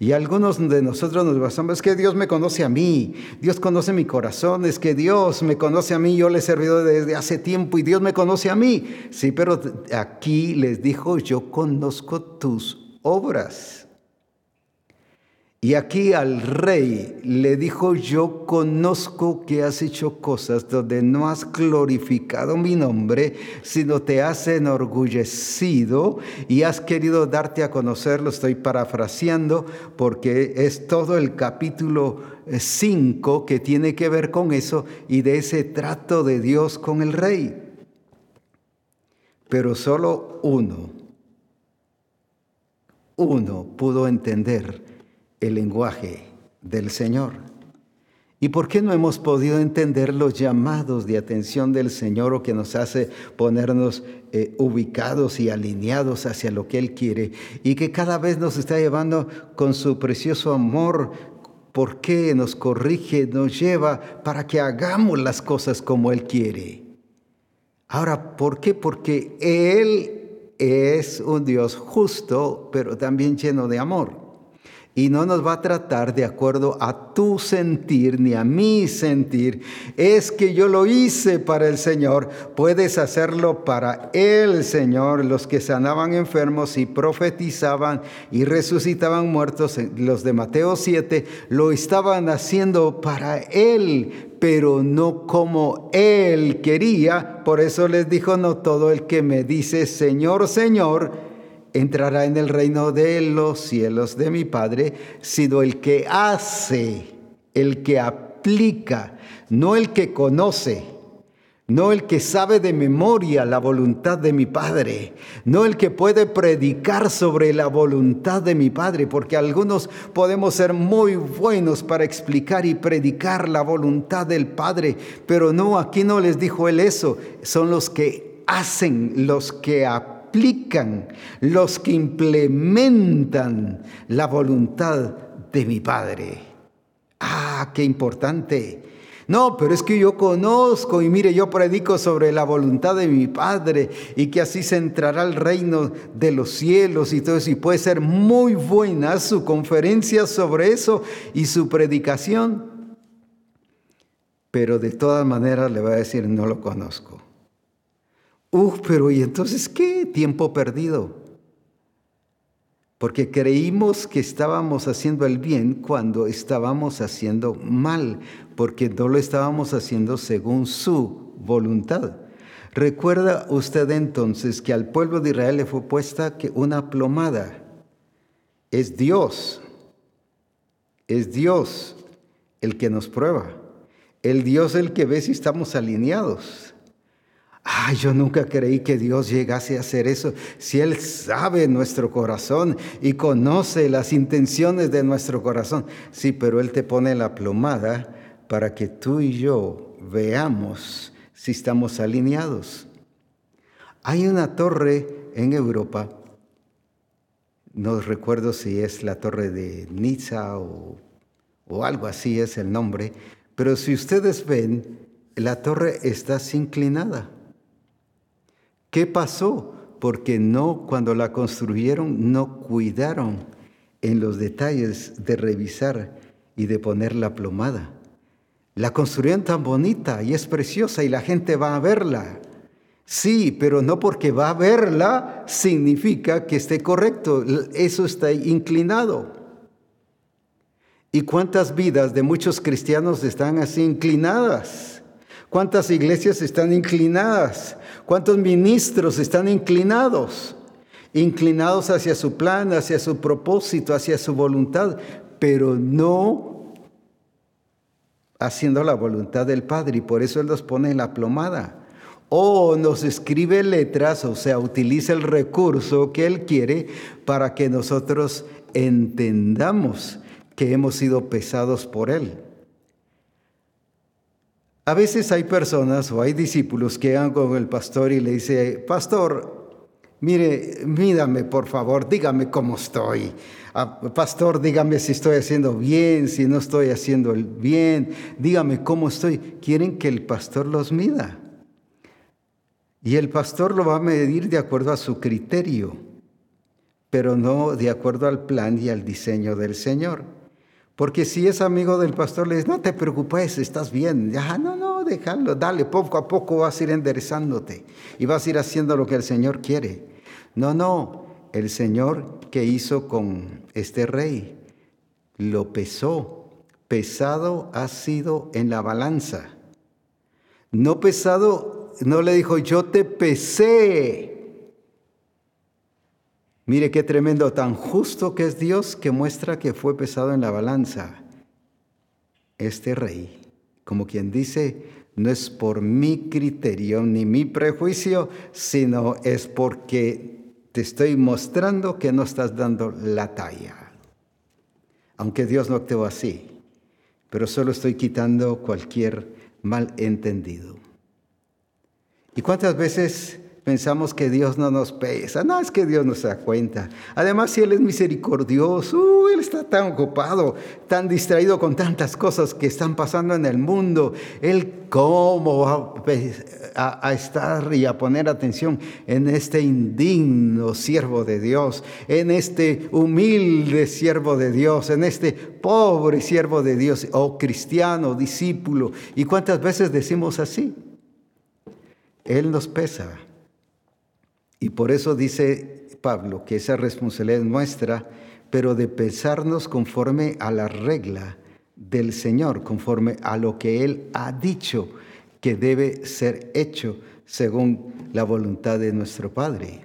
Y algunos de nosotros nos basamos, es que Dios me conoce a mí, Dios conoce mi corazón, es que Dios me conoce a mí, yo le he servido desde hace tiempo y Dios me conoce a mí. Sí, pero aquí les dijo, yo conozco tus obras. Y aquí al rey le dijo, yo conozco que has hecho cosas donde no has glorificado mi nombre, sino te has enorgullecido y has querido darte a conocer, lo estoy parafraseando, porque es todo el capítulo 5 que tiene que ver con eso y de ese trato de Dios con el rey. Pero solo uno, uno pudo entender el lenguaje del Señor. ¿Y por qué no hemos podido entender los llamados de atención del Señor o que nos hace ponernos eh, ubicados y alineados hacia lo que Él quiere y que cada vez nos está llevando con su precioso amor? ¿Por qué nos corrige, nos lleva para que hagamos las cosas como Él quiere? Ahora, ¿por qué? Porque Él es un Dios justo, pero también lleno de amor y no nos va a tratar de acuerdo a tu sentir ni a mi sentir. Es que yo lo hice para el Señor, puedes hacerlo para el Señor. Los que sanaban enfermos y profetizaban y resucitaban muertos, los de Mateo 7, lo estaban haciendo para Él, pero no como Él quería. Por eso les dijo, no todo el que me dice, Señor, Señor, entrará en el reino de los cielos de mi Padre, sino el que hace, el que aplica, no el que conoce, no el que sabe de memoria la voluntad de mi Padre, no el que puede predicar sobre la voluntad de mi Padre, porque algunos podemos ser muy buenos para explicar y predicar la voluntad del Padre, pero no, aquí no les dijo él eso, son los que hacen, los que aplican aplican, los que implementan la voluntad de mi Padre. Ah, qué importante. No, pero es que yo conozco y mire, yo predico sobre la voluntad de mi Padre y que así se entrará al reino de los cielos y todo eso. Y puede ser muy buena su conferencia sobre eso y su predicación. Pero de todas maneras le voy a decir, no lo conozco. Uf, pero ¿y entonces qué? Tiempo perdido. Porque creímos que estábamos haciendo el bien cuando estábamos haciendo mal, porque no lo estábamos haciendo según su voluntad. Recuerda usted entonces que al pueblo de Israel le fue puesta una plomada. Es Dios, es Dios el que nos prueba, el Dios el que ve si estamos alineados. Ay, yo nunca creí que Dios llegase a hacer eso. Si Él sabe nuestro corazón y conoce las intenciones de nuestro corazón. Sí, pero Él te pone la plomada para que tú y yo veamos si estamos alineados. Hay una torre en Europa, no recuerdo si es la torre de Niza o, o algo así es el nombre, pero si ustedes ven, la torre está inclinada. ¿Qué pasó? Porque no, cuando la construyeron, no cuidaron en los detalles de revisar y de poner la plomada. La construyeron tan bonita y es preciosa y la gente va a verla. Sí, pero no porque va a verla significa que esté correcto. Eso está inclinado. ¿Y cuántas vidas de muchos cristianos están así inclinadas? ¿Cuántas iglesias están inclinadas? ¿Cuántos ministros están inclinados? Inclinados hacia su plan, hacia su propósito, hacia su voluntad, pero no haciendo la voluntad del Padre. Y por eso Él nos pone en la plomada. O nos escribe letras, o sea, utiliza el recurso que Él quiere para que nosotros entendamos que hemos sido pesados por Él. A veces hay personas o hay discípulos que van con el pastor y le dice, pastor, mire, mírame por favor, dígame cómo estoy. Ah, pastor, dígame si estoy haciendo bien, si no estoy haciendo el bien, dígame cómo estoy. Quieren que el pastor los mida. Y el pastor lo va a medir de acuerdo a su criterio, pero no de acuerdo al plan y al diseño del Señor. Porque si es amigo del pastor, le dice, no te preocupes, estás bien. Ya, no, no, déjalo, dale, poco a poco vas a ir enderezándote y vas a ir haciendo lo que el Señor quiere. No, no, el Señor que hizo con este rey, lo pesó. Pesado ha sido en la balanza. No pesado, no le dijo, yo te pesé. Mire qué tremendo, tan justo que es Dios que muestra que fue pesado en la balanza. Este rey, como quien dice, no es por mi criterio ni mi prejuicio, sino es porque te estoy mostrando que no estás dando la talla. Aunque Dios no actuó así, pero solo estoy quitando cualquier malentendido. ¿Y cuántas veces Pensamos que Dios no nos pesa. No, es que Dios no se da cuenta. Además, si Él es misericordioso, uh, Él está tan ocupado, tan distraído con tantas cosas que están pasando en el mundo. Él cómo va a, a estar y a poner atención en este indigno siervo de Dios, en este humilde siervo de Dios, en este pobre siervo de Dios, o oh, cristiano, discípulo. ¿Y cuántas veces decimos así? Él nos pesa. Y por eso dice Pablo que esa responsabilidad es nuestra, pero de pesarnos conforme a la regla del Señor, conforme a lo que Él ha dicho que debe ser hecho según la voluntad de nuestro Padre.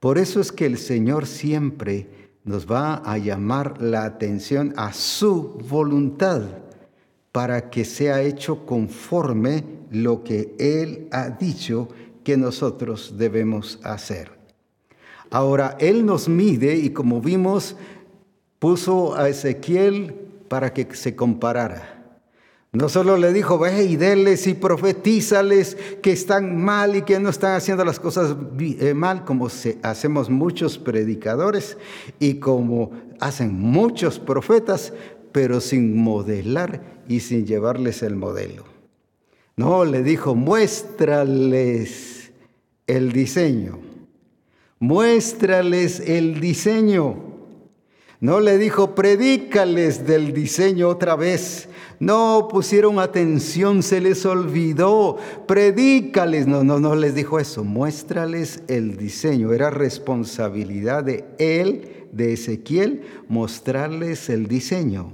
Por eso es que el Señor siempre nos va a llamar la atención a su voluntad para que sea hecho conforme lo que Él ha dicho nosotros debemos hacer. Ahora, Él nos mide y como vimos, puso a Ezequiel para que se comparara. No solo le dijo, ve y déles y profetízales que están mal y que no están haciendo las cosas eh, mal, como hacemos muchos predicadores y como hacen muchos profetas, pero sin modelar y sin llevarles el modelo. No, le dijo, muéstrales el diseño. Muéstrales el diseño. No le dijo, predícales del diseño otra vez. No pusieron atención, se les olvidó. Predícales. No, no, no les dijo eso. Muéstrales el diseño. Era responsabilidad de él, de Ezequiel, mostrarles el diseño.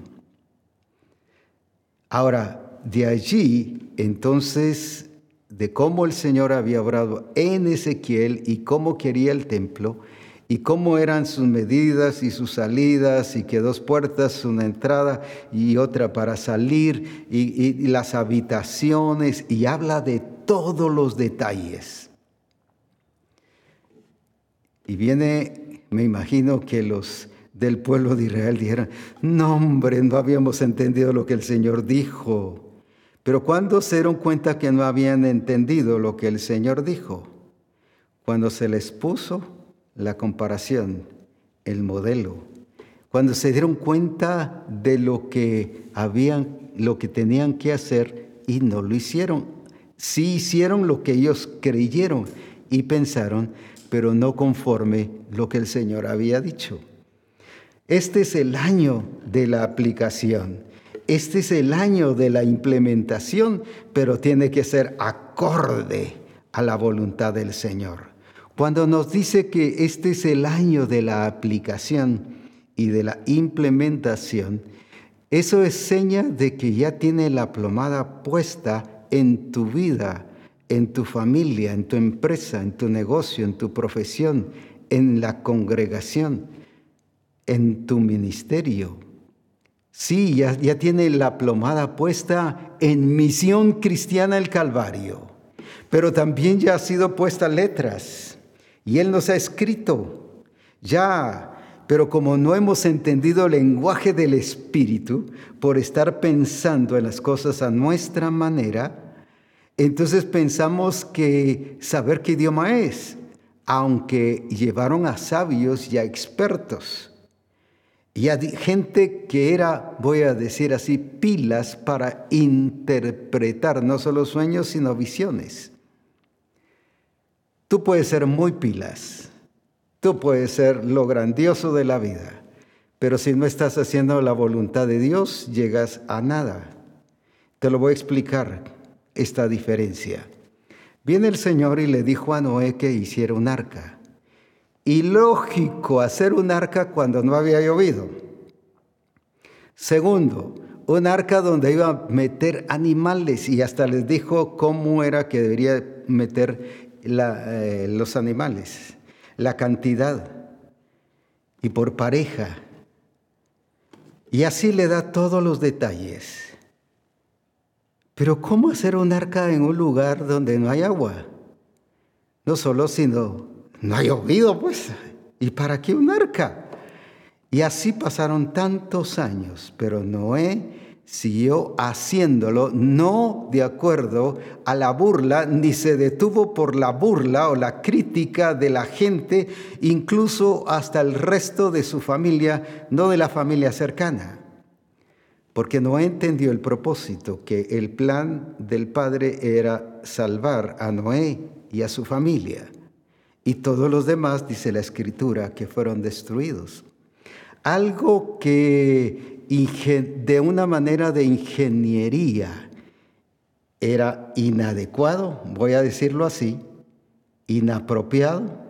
Ahora, de allí, entonces de cómo el Señor había obrado en Ezequiel y cómo quería el templo y cómo eran sus medidas y sus salidas y que dos puertas, una entrada y otra para salir y, y las habitaciones y habla de todos los detalles. Y viene, me imagino que los del pueblo de Israel dijeron, no hombre, no habíamos entendido lo que el Señor dijo. Pero cuando se dieron cuenta que no habían entendido lo que el Señor dijo, cuando se les puso la comparación, el modelo, cuando se dieron cuenta de lo que habían, lo que tenían que hacer y no lo hicieron. Sí hicieron lo que ellos creyeron y pensaron, pero no conforme lo que el Señor había dicho. Este es el año de la aplicación. Este es el año de la implementación, pero tiene que ser acorde a la voluntad del Señor. Cuando nos dice que este es el año de la aplicación y de la implementación, eso es seña de que ya tiene la plomada puesta en tu vida, en tu familia, en tu empresa, en tu negocio, en tu profesión, en la congregación, en tu ministerio, Sí, ya, tiene la plomada puesta en misión cristiana el Calvario, pero también ya ha sido puesta letras y Él nos ha escrito ya, pero como no hemos entendido el lenguaje del Espíritu por estar pensando en las cosas a nuestra manera, entonces pensamos que saber qué idioma es, aunque llevaron a sabios y a expertos. Y a gente que era, voy a decir así, pilas para interpretar no solo sueños, sino visiones. Tú puedes ser muy pilas, tú puedes ser lo grandioso de la vida, pero si no estás haciendo la voluntad de Dios, llegas a nada. Te lo voy a explicar, esta diferencia. Viene el Señor y le dijo a Noé que hiciera un arca ilógico hacer un arca cuando no había llovido. Segundo, un arca donde iba a meter animales y hasta les dijo cómo era que debería meter eh, los animales, la cantidad y por pareja. Y así le da todos los detalles. Pero ¿cómo hacer un arca en un lugar donde no hay agua? No solo, sino no hay oído, pues. ¿Y para qué un arca? Y así pasaron tantos años, pero Noé siguió haciéndolo, no de acuerdo a la burla, ni se detuvo por la burla o la crítica de la gente, incluso hasta el resto de su familia, no de la familia cercana. Porque Noé entendió el propósito, que el plan del Padre era salvar a Noé y a su familia. Y todos los demás, dice la Escritura, que fueron destruidos algo que de una manera de ingeniería era inadecuado, voy a decirlo así, inapropiado.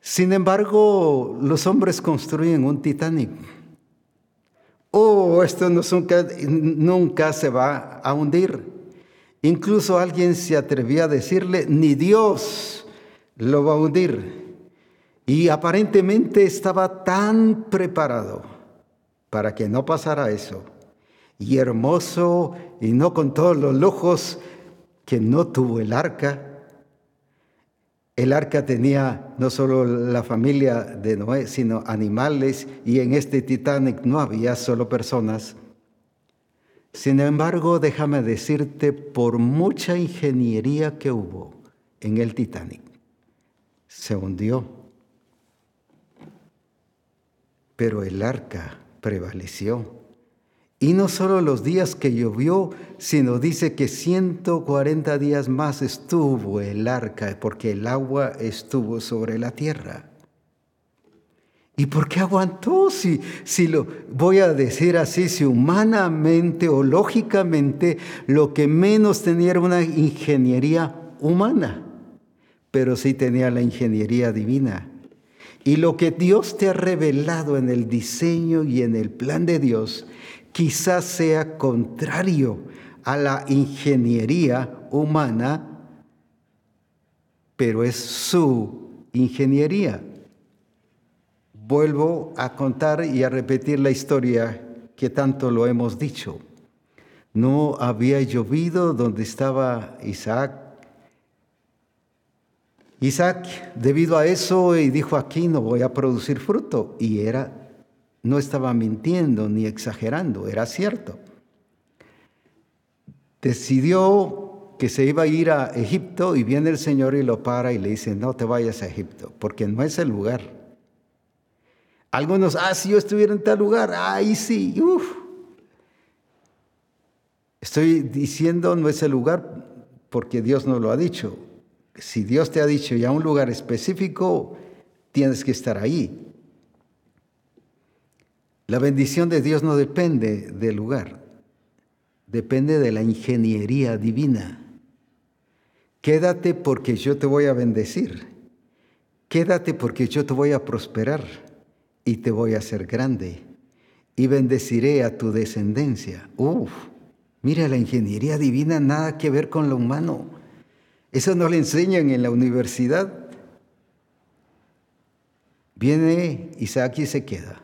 Sin embargo, los hombres construyen un Titanic. Oh, esto nunca, nunca se va a hundir. Incluso alguien se atrevía a decirle, ni Dios lo va a hundir. Y aparentemente estaba tan preparado para que no pasara eso. Y hermoso y no con todos los lujos que no tuvo el arca. El arca tenía no solo la familia de Noé, sino animales, y en este Titanic no había solo personas. Sin embargo, déjame decirte, por mucha ingeniería que hubo en el Titanic, se hundió pero el arca prevaleció. Y no solo los días que llovió, sino dice que 140 días más estuvo el arca, porque el agua estuvo sobre la tierra. ¿Y por qué aguantó? Si, si lo voy a decir así, si humanamente o lógicamente lo que menos tenía era una ingeniería humana, pero sí tenía la ingeniería divina. Y lo que Dios te ha revelado en el diseño y en el plan de Dios quizás sea contrario a la ingeniería humana, pero es su ingeniería. Vuelvo a contar y a repetir la historia que tanto lo hemos dicho. No había llovido donde estaba Isaac Isaac, debido a eso, y dijo, aquí no voy a producir fruto. Y era, no estaba mintiendo ni exagerando, era cierto. Decidió que se iba a ir a Egipto y viene el Señor y lo para y le dice, no te vayas a Egipto, porque no es el lugar. Algunos, ah, si yo estuviera en tal lugar, ahí sí, uff. Estoy diciendo no es el lugar porque Dios no lo ha dicho si Dios te ha dicho ya un lugar específico, tienes que estar ahí. La bendición de Dios no depende del lugar, depende de la ingeniería divina. Quédate porque yo te voy a bendecir. Quédate porque yo te voy a prosperar y te voy a hacer grande y bendeciré a tu descendencia. Uf, mira la ingeniería divina, nada que ver con lo humano. Eso no le enseñan en la universidad. Viene Isaac y se queda.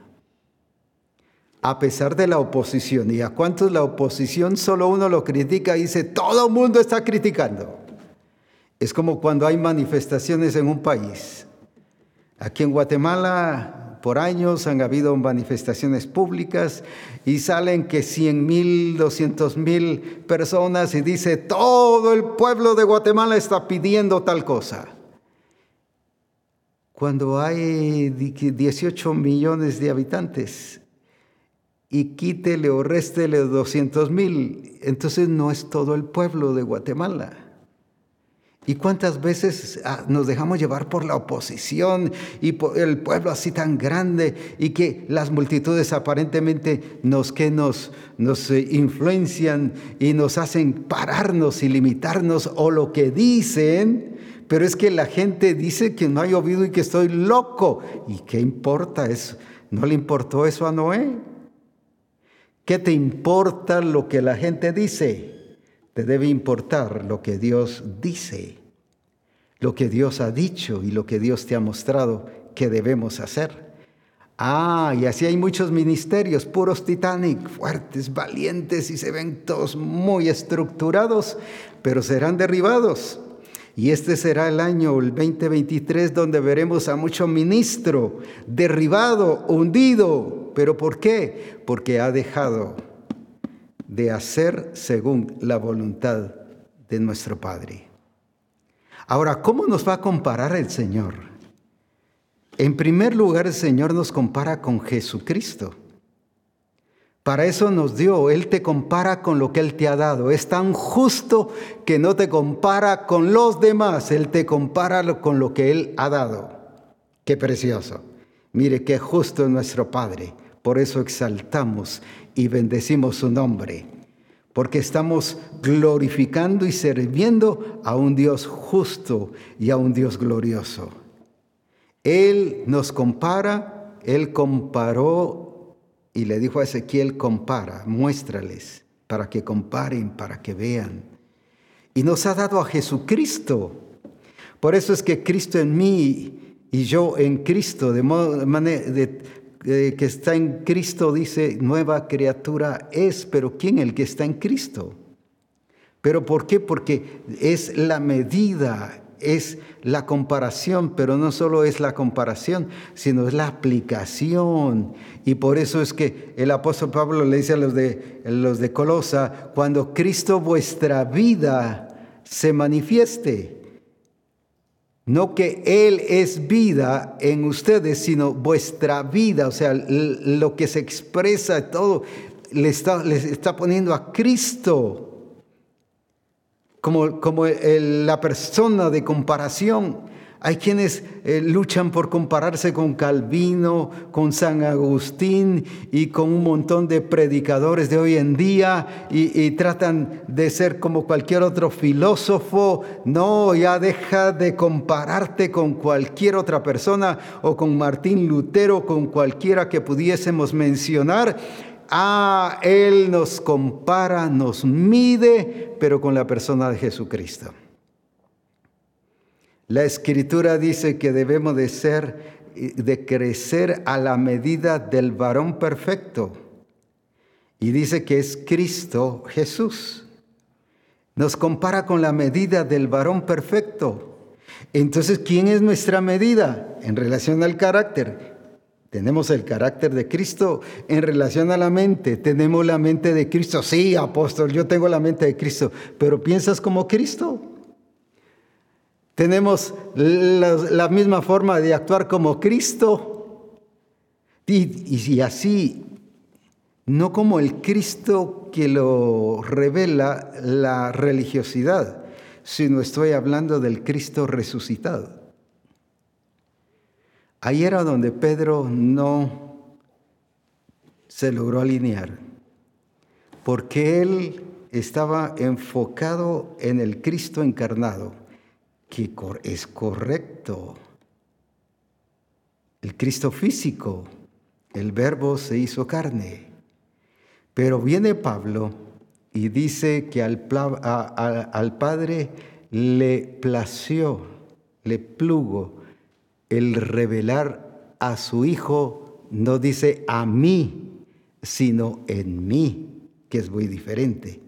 A pesar de la oposición. ¿Y a cuántos la oposición solo uno lo critica y dice, todo el mundo está criticando? Es como cuando hay manifestaciones en un país. Aquí en Guatemala por años han habido manifestaciones públicas y salen que 100 mil, 200 mil personas y dice, todo el pueblo de Guatemala está pidiendo tal cosa. Cuando hay 18 millones de habitantes y quítele o réstele 200 mil, entonces no es todo el pueblo de Guatemala. ¿Y cuántas veces ah, nos dejamos llevar por la oposición y por el pueblo así tan grande y que las multitudes aparentemente nos, que nos, nos eh, influencian y nos hacen pararnos y limitarnos o lo que dicen? Pero es que la gente dice que no hay oído y que estoy loco. ¿Y qué importa? Es, ¿No le importó eso a Noé? ¿Qué te importa lo que la gente dice? Te debe importar lo que Dios dice, lo que Dios ha dicho y lo que Dios te ha mostrado que debemos hacer. Ah, y así hay muchos ministerios, puros Titanic, fuertes, valientes y se ven todos muy estructurados, pero serán derribados. Y este será el año, el 2023, donde veremos a mucho ministro derribado, hundido. ¿Pero por qué? Porque ha dejado de hacer según la voluntad de nuestro Padre. Ahora, ¿cómo nos va a comparar el Señor? En primer lugar, el Señor nos compara con Jesucristo. Para eso nos dio, Él te compara con lo que Él te ha dado. Es tan justo que no te compara con los demás, Él te compara con lo que Él ha dado. Qué precioso. Mire qué justo es nuestro Padre. Por eso exaltamos y bendecimos su nombre. Porque estamos glorificando y sirviendo a un Dios justo y a un Dios glorioso. Él nos compara, Él comparó y le dijo a Ezequiel, compara, muéstrales, para que comparen, para que vean. Y nos ha dado a Jesucristo. Por eso es que Cristo en mí y yo en Cristo, de manera que está en Cristo, dice, nueva criatura es, pero ¿quién el que está en Cristo? ¿Pero por qué? Porque es la medida, es la comparación, pero no solo es la comparación, sino es la aplicación. Y por eso es que el apóstol Pablo le dice a los de, los de Colosa, cuando Cristo vuestra vida se manifieste, no que Él es vida en ustedes, sino vuestra vida, o sea, lo que se expresa, todo, le está, le está poniendo a Cristo como, la persona de comparación. Hay quienes eh, luchan por compararse con Calvino, con San Agustín y con un montón de predicadores de hoy en día y, y, tratan de ser como cualquier otro filósofo. No, ya deja de compararte con cualquier otra persona o con Martín Lutero, con cualquiera que pudiésemos mencionar Ah, Él nos compara, nos mide, pero con la persona de Jesucristo. La escritura dice que debemos de ser, de crecer a la medida del varón perfecto. Y dice que es Cristo Jesús. Nos compara con la medida del varón perfecto. Entonces, ¿quién es nuestra medida en relación al carácter? Tenemos el carácter de Cristo en relación a la mente. Tenemos la mente de Cristo. Sí, apóstol, yo tengo la mente de Cristo, pero ¿piensas como Cristo? Tenemos la, misma forma de actuar como Cristo. Y, y así, no como el Cristo que lo revela la religiosidad, sino estoy hablando del Cristo resucitado. Ahí era donde Pedro no se logró alinear, porque él estaba enfocado en el Cristo encarnado, que es correcto. El Cristo físico, el verbo se hizo carne. Pero viene Pablo y dice que al, al Padre le plació, le plugo el revelar a su Hijo no dice a mí, sino en mí, que es muy diferente.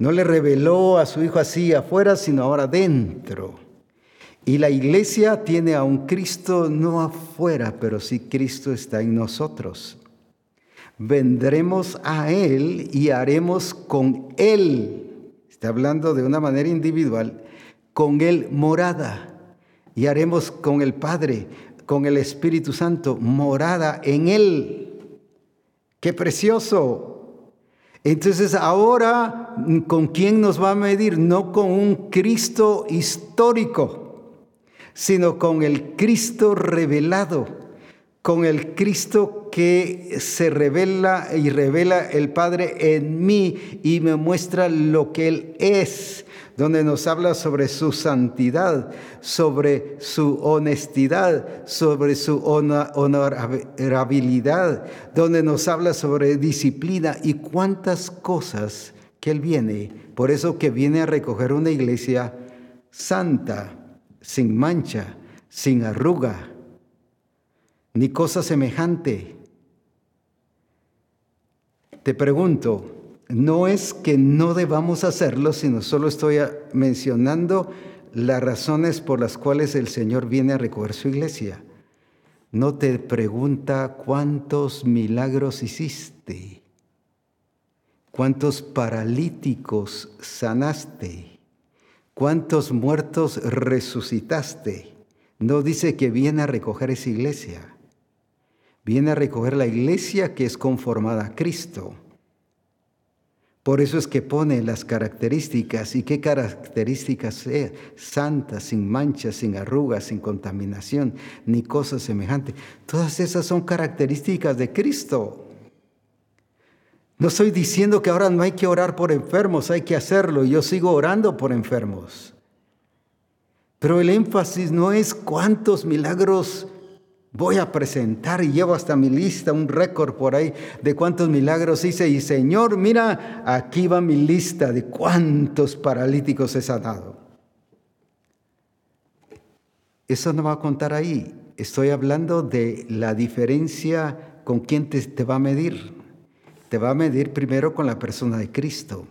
No le reveló a su Hijo así afuera, sino ahora dentro. Y la iglesia tiene a un Cristo no afuera, pero sí Cristo está en nosotros. Vendremos a Él y haremos con Él, está hablando de una manera individual, con Él morada y haremos con el Padre, con el Espíritu Santo, morada en Él. ¡Qué precioso! Entonces ahora, ¿con quién nos va a medir? No con un Cristo histórico, sino con el Cristo revelado, con el Cristo que se revela y revela el Padre en mí y me muestra lo que Él es, donde nos habla sobre su santidad, sobre su honestidad, sobre su honorabilidad, donde nos habla sobre disciplina y cuántas cosas que Él viene. Por eso que viene a recoger una iglesia santa, sin mancha, sin arruga ni cosa semejante. Te pregunto, no es que no debamos hacerlo, sino solo estoy mencionando las razones por las cuales el Señor viene a recoger su iglesia. No te pregunta cuántos milagros hiciste, cuántos paralíticos sanaste, cuántos muertos resucitaste. No dice que viene a recoger esa iglesia viene a recoger la iglesia que es conformada a Cristo. Por eso es que pone las características y qué características sea, santa, sin manchas, sin arrugas, sin contaminación, ni cosas semejantes. Todas esas son características de Cristo. No estoy diciendo que ahora no hay que orar por enfermos, hay que hacerlo. Yo sigo orando por enfermos. Pero el énfasis no es cuántos milagros Voy a presentar y llevo hasta mi lista un récord por ahí de cuántos milagros hice. Y Señor, mira, aquí va mi lista de cuántos paralíticos he sanado. Eso no va a contar ahí. Estoy hablando de la diferencia con quién te, te va a medir. Te va a medir primero con la persona de Cristo.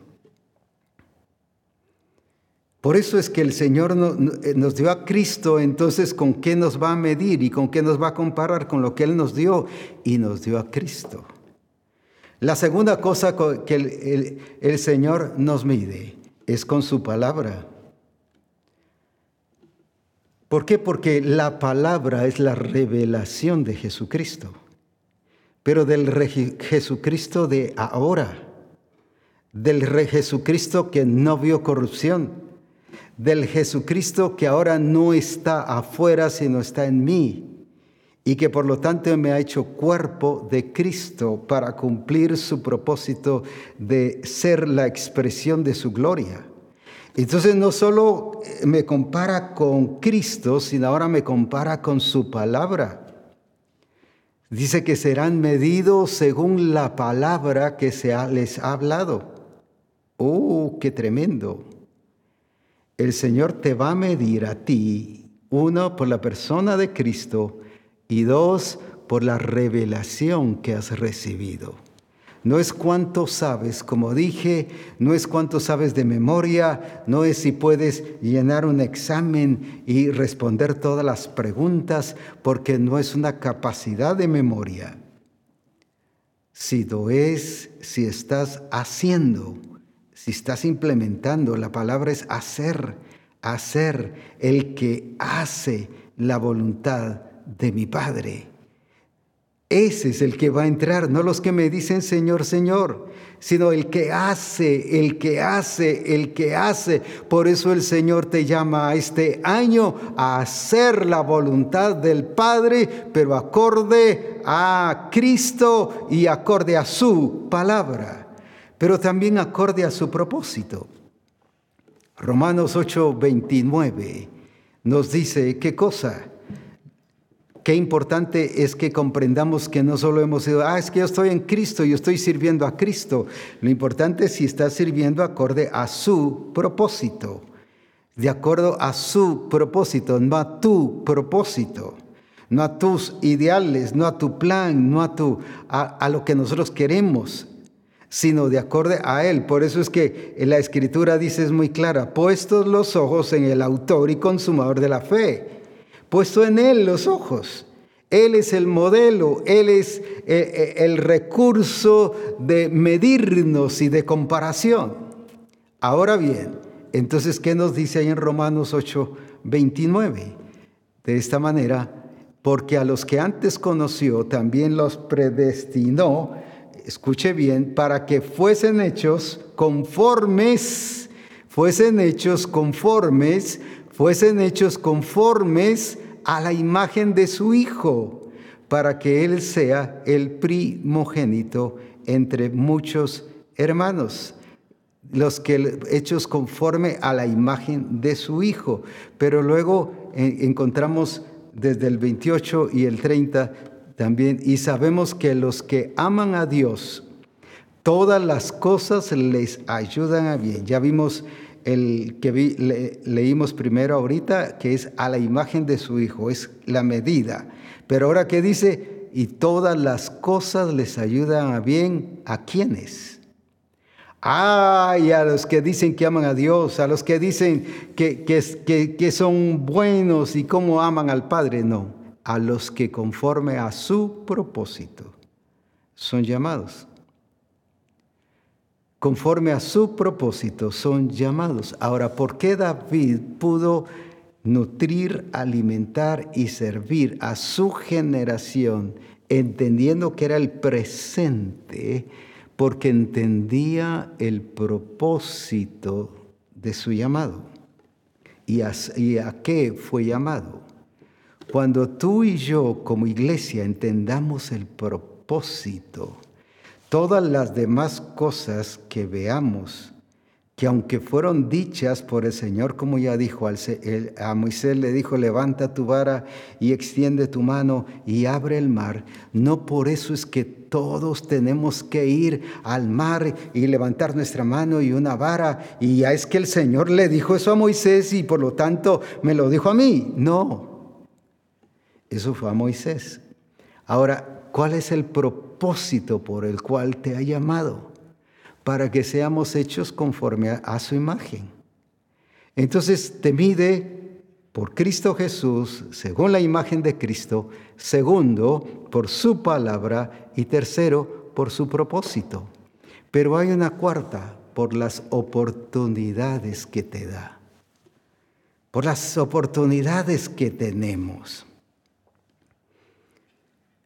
Por eso es que el Señor eh, nos dio a Cristo, entonces ¿con qué nos va a medir y con qué nos va a comparar? Con lo que Él nos dio y nos dio a Cristo. La segunda cosa que el, Señor nos mide es con su palabra. ¿Por qué? Porque la palabra es la revelación de Jesucristo, pero del Jesucristo de ahora, del Jesucristo que no vio corrupción del Jesucristo que ahora no está afuera, sino está en mí, y que por lo tanto me ha hecho cuerpo de Cristo para cumplir su propósito de ser la expresión de su gloria. Entonces no solo me compara con Cristo, sino ahora me compara con su palabra. Dice que serán medidos según la palabra que se les ha hablado. ¡Oh, qué tremendo! El Señor te va a medir a ti, uno, por la persona de Cristo y dos, por la revelación que has recibido. No es cuánto sabes, como dije, no es cuánto sabes de memoria, no es si puedes llenar un examen y responder todas las preguntas, porque no es una capacidad de memoria. Si lo es, si estás haciendo si estás implementando, la palabra es hacer, hacer, el que hace la voluntad de mi Padre. Ese es el que va a entrar, no los que me dicen Señor, Señor, sino el que hace, el que hace, el que hace. Por eso el Señor te llama a este año a hacer la voluntad del Padre, pero acorde a Cristo y acorde a su palabra pero también acorde a su propósito. Romanos 8:29 nos dice qué cosa. Qué importante es que comprendamos que no solo hemos sido, ah, es que yo estoy en Cristo, yo estoy sirviendo a Cristo. Lo importante es si estás sirviendo acorde a su propósito, de acuerdo a su propósito, no a tu propósito, no a tus ideales, no a tu plan, no a, tu, a lo que nosotros queremos, sino de acorde a Él. Por eso es que la escritura dice es muy clara, puestos los ojos en el autor y consumador de la fe, puesto en Él los ojos. Él es el modelo, Él es eh, eh, el recurso de medirnos y de comparación. Ahora bien, entonces, ¿qué nos dice ahí en Romanos 8, 29? De esta manera, porque a los que antes conoció, también los predestinó escuche bien, para que fuesen hechos conformes, fuesen hechos conformes, fuesen hechos conformes a la imagen de su Hijo, para que Él sea el primogénito entre muchos hermanos los que hechos conforme a la imagen de su Hijo. Pero luego eh, encontramos desde el 28 y el 30 también, y sabemos que los que aman a Dios, todas las cosas les ayudan a bien. Ya vimos el que leímos primero ahorita, que es a la imagen de su Hijo, es la medida. Pero ahora que dice, y todas las cosas les ayudan a bien, ¿a quiénes? Ay, a los que dicen que aman a Dios, a los que dicen que, que son buenos y cómo aman al Padre, no, a los que conforme a su propósito son llamados conforme a su propósito son llamados. Ahora, ¿por qué David pudo nutrir, alimentar y servir a su generación, entendiendo que era el presente, porque entendía el propósito de su llamado. ¿Y a, y a qué fue llamado? Cuando tú y yo como iglesia entendamos el propósito, todas las demás cosas que veamos, que aunque fueron dichas por el Señor, como ya dijo, a Moisés le dijo, levanta tu vara y extiende tu mano y abre el mar, no por eso es que todos tenemos que ir al mar y levantar nuestra mano y una vara, y ya es que el Señor le dijo eso a Moisés y por lo tanto me lo dijo a mí. No, eso fue a Moisés. Ahora, ¿Cuál es el propósito por el cual te ha llamado? Para que seamos hechos conforme a, su imagen. Entonces te mide por Cristo Jesús, según la imagen de Cristo, segundo, por su palabra y tercero, por su propósito. Pero hay una cuarta, por las oportunidades que te da, por las oportunidades que tenemos.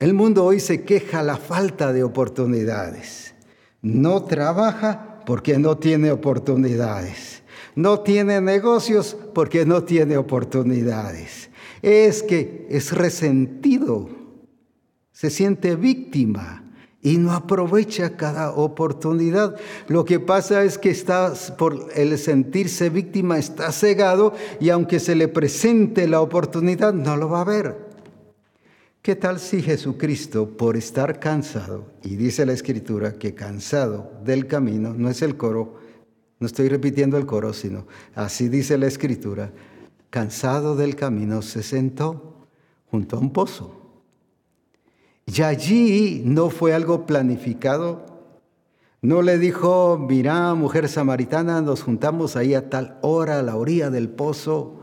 El mundo hoy se queja la falta de oportunidades. No trabaja porque no tiene oportunidades. No tiene negocios porque no tiene oportunidades. Es que es resentido. Se siente víctima y no aprovecha cada oportunidad. Lo que pasa es que está por el sentirse víctima está cegado y aunque se le presente la oportunidad no lo va a ver. ¿Qué tal si Jesucristo, por estar cansado, y dice la Escritura que cansado del camino, no es el coro, no estoy repitiendo el coro, sino así dice la Escritura, cansado del camino se sentó junto a un pozo. Y allí no fue algo planificado. No le dijo, mira, mujer samaritana, nos juntamos ahí a tal hora a la orilla del pozo.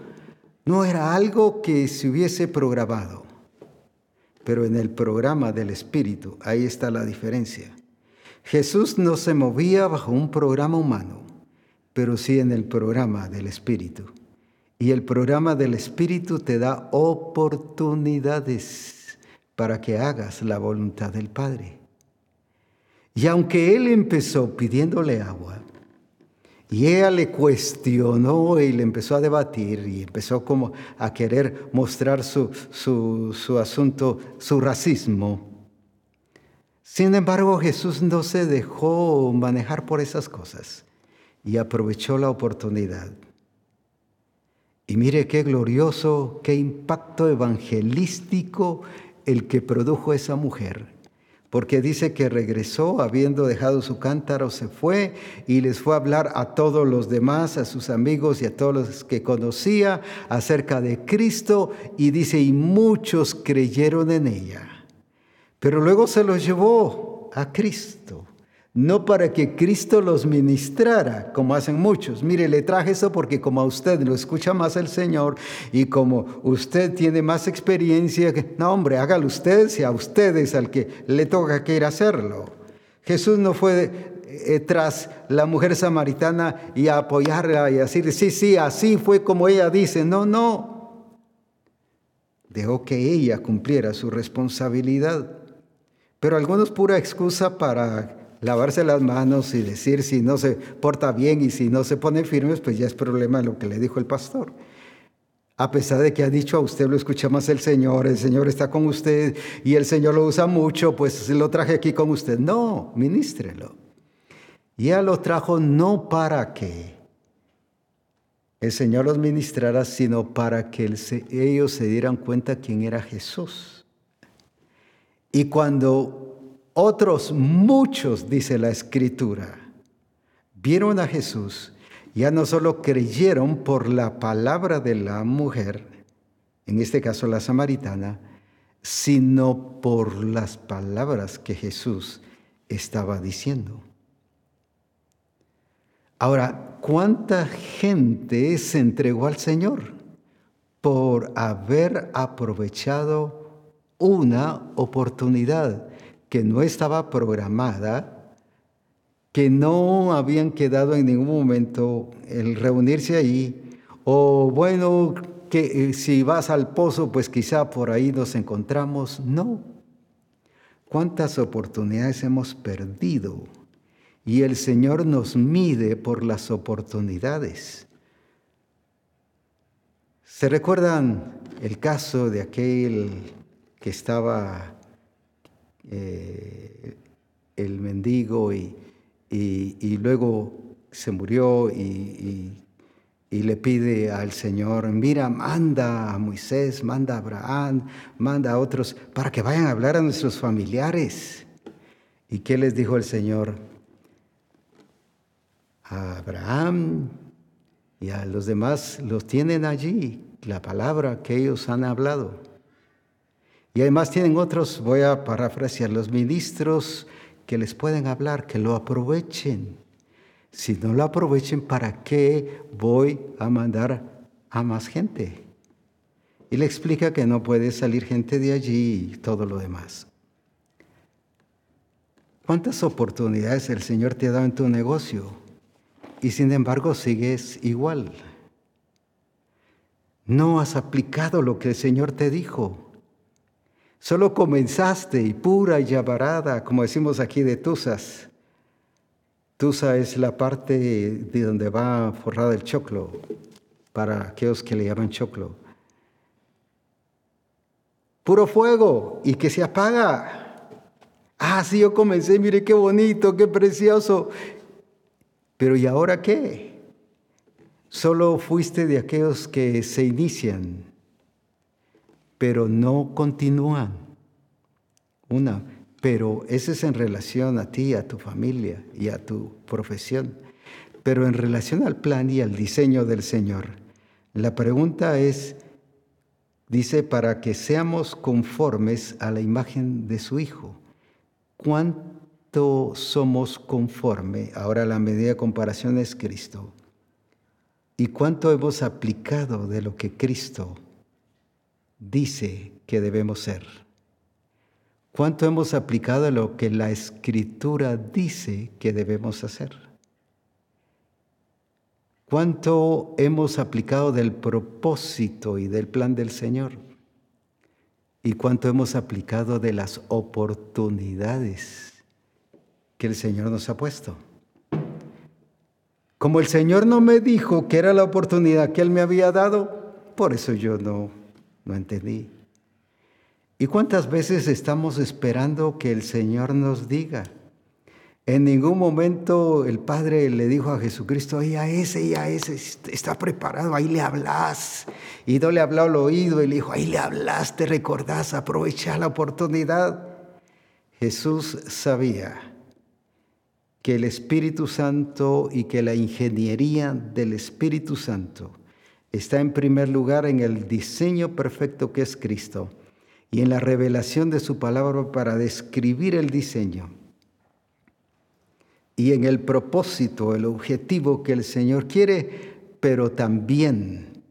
No era algo que se hubiese programado pero en el programa del Espíritu, ahí está la diferencia. Jesús no se movía bajo un programa humano, pero sí en el programa del Espíritu. Y el programa del Espíritu te da oportunidades para que hagas la voluntad del Padre. Y aunque Él empezó pidiéndole agua, y ella le cuestionó y le empezó a debatir y empezó como a querer mostrar su, su, asunto, su racismo. Sin embargo, Jesús no se dejó manejar por esas cosas y aprovechó la oportunidad. Y mire qué glorioso, qué impacto evangelístico el que produjo esa mujer porque dice que regresó, habiendo dejado su cántaro, se fue y les fue a hablar a todos los demás, a sus amigos y a todos los que conocía acerca de Cristo, y dice, y muchos creyeron en ella. Pero luego se los llevó a Cristo no para que Cristo los ministrara, como hacen muchos. Mire, le traje eso porque como a usted lo escucha más el Señor y como usted tiene más experiencia, no hombre, hágalo usted, si a usted es al que le toca que ir a hacerlo. Jesús no fue eh, tras la mujer samaritana y a apoyarla y decir, sí, sí, así fue como ella dice. No, no. Dejó que ella cumpliera su responsabilidad. Pero algunos pura excusa para lavarse las manos y decir si no se porta bien y si no se pone firmes, pues ya es problema lo que le dijo el pastor. A pesar de que ha dicho a usted lo escucha más el Señor, el Señor está con usted y el Señor lo usa mucho, pues lo traje aquí con usted. No, ministrelo. Ya lo trajo no para que el Señor los ministrara, sino para que ellos se dieran cuenta quién era Jesús. Y cuando otros, muchos, dice la Escritura, vieron a Jesús, ya no solo creyeron por la palabra de la mujer, en este caso la samaritana, sino por las palabras que Jesús estaba diciendo. Ahora, ¿cuánta gente se entregó al Señor por haber aprovechado una oportunidad que no estaba programada que no habían quedado en ningún momento el reunirse ahí, o bueno, que eh, si vas al pozo, pues quizá por ahí nos encontramos. No. ¿Cuántas oportunidades hemos perdido? Y el Señor nos mide por las oportunidades. ¿Se recuerdan el caso de aquel que estaba eh, el mendigo y y, luego se murió y, le pide al Señor, mira, manda a Moisés, manda a Abraham, manda a otros, para que vayan a hablar a nuestros familiares. ¿Y qué les dijo el Señor? A Abraham y a los demás los tienen allí, la palabra que ellos han hablado. Y además tienen otros, voy a parafrasear, los ministros que les pueden hablar, que lo aprovechen. Si no lo aprovechen, ¿para qué voy a mandar a más gente? Y le explica que no puede salir gente de allí y todo lo demás. ¿Cuántas oportunidades el Señor te ha dado en tu negocio? Y sin embargo sigues igual. No has aplicado lo que el Señor te dijo. Solo comenzaste y pura y llavarada, como decimos aquí de Tusas. Tusa es la parte de donde va forrada el choclo, para aquellos que le llaman choclo. Puro fuego y que se apaga. Ah, sí, yo comencé, mire qué bonito, qué precioso. Pero ¿y ahora qué? Solo fuiste de aquellos que se inician pero no continúan. Una, pero ese es en relación a ti, a tu familia y a tu profesión. Pero en relación al plan y al diseño del Señor, la pregunta es, dice, para que seamos conformes a la imagen de su Hijo. ¿Cuánto somos conforme? Ahora la medida de comparación es Cristo. ¿Y cuánto hemos aplicado de lo que Cristo dice que debemos ser? ¿Cuánto hemos aplicado lo que la escritura dice que debemos hacer? ¿Cuánto hemos aplicado del propósito y del plan del Señor? ¿Y cuánto hemos aplicado de las oportunidades que el Señor nos ha puesto? Como el Señor no me dijo que era la oportunidad que Él me había dado, por eso yo no entendí. ¿Y cuántas veces estamos esperando que el Señor nos diga? En ningún momento el Padre le dijo a Jesucristo, a ese y a ese está preparado, ahí le hablas. Y no le habló al oído y le dijo, ahí le hablas, te recordás, aprovecha la oportunidad. Jesús sabía que el Espíritu Santo y que la ingeniería del Espíritu Santo está en primer lugar en el diseño perfecto que es Cristo y en la revelación de su palabra para describir el diseño y en el propósito, el objetivo que el Señor quiere, pero también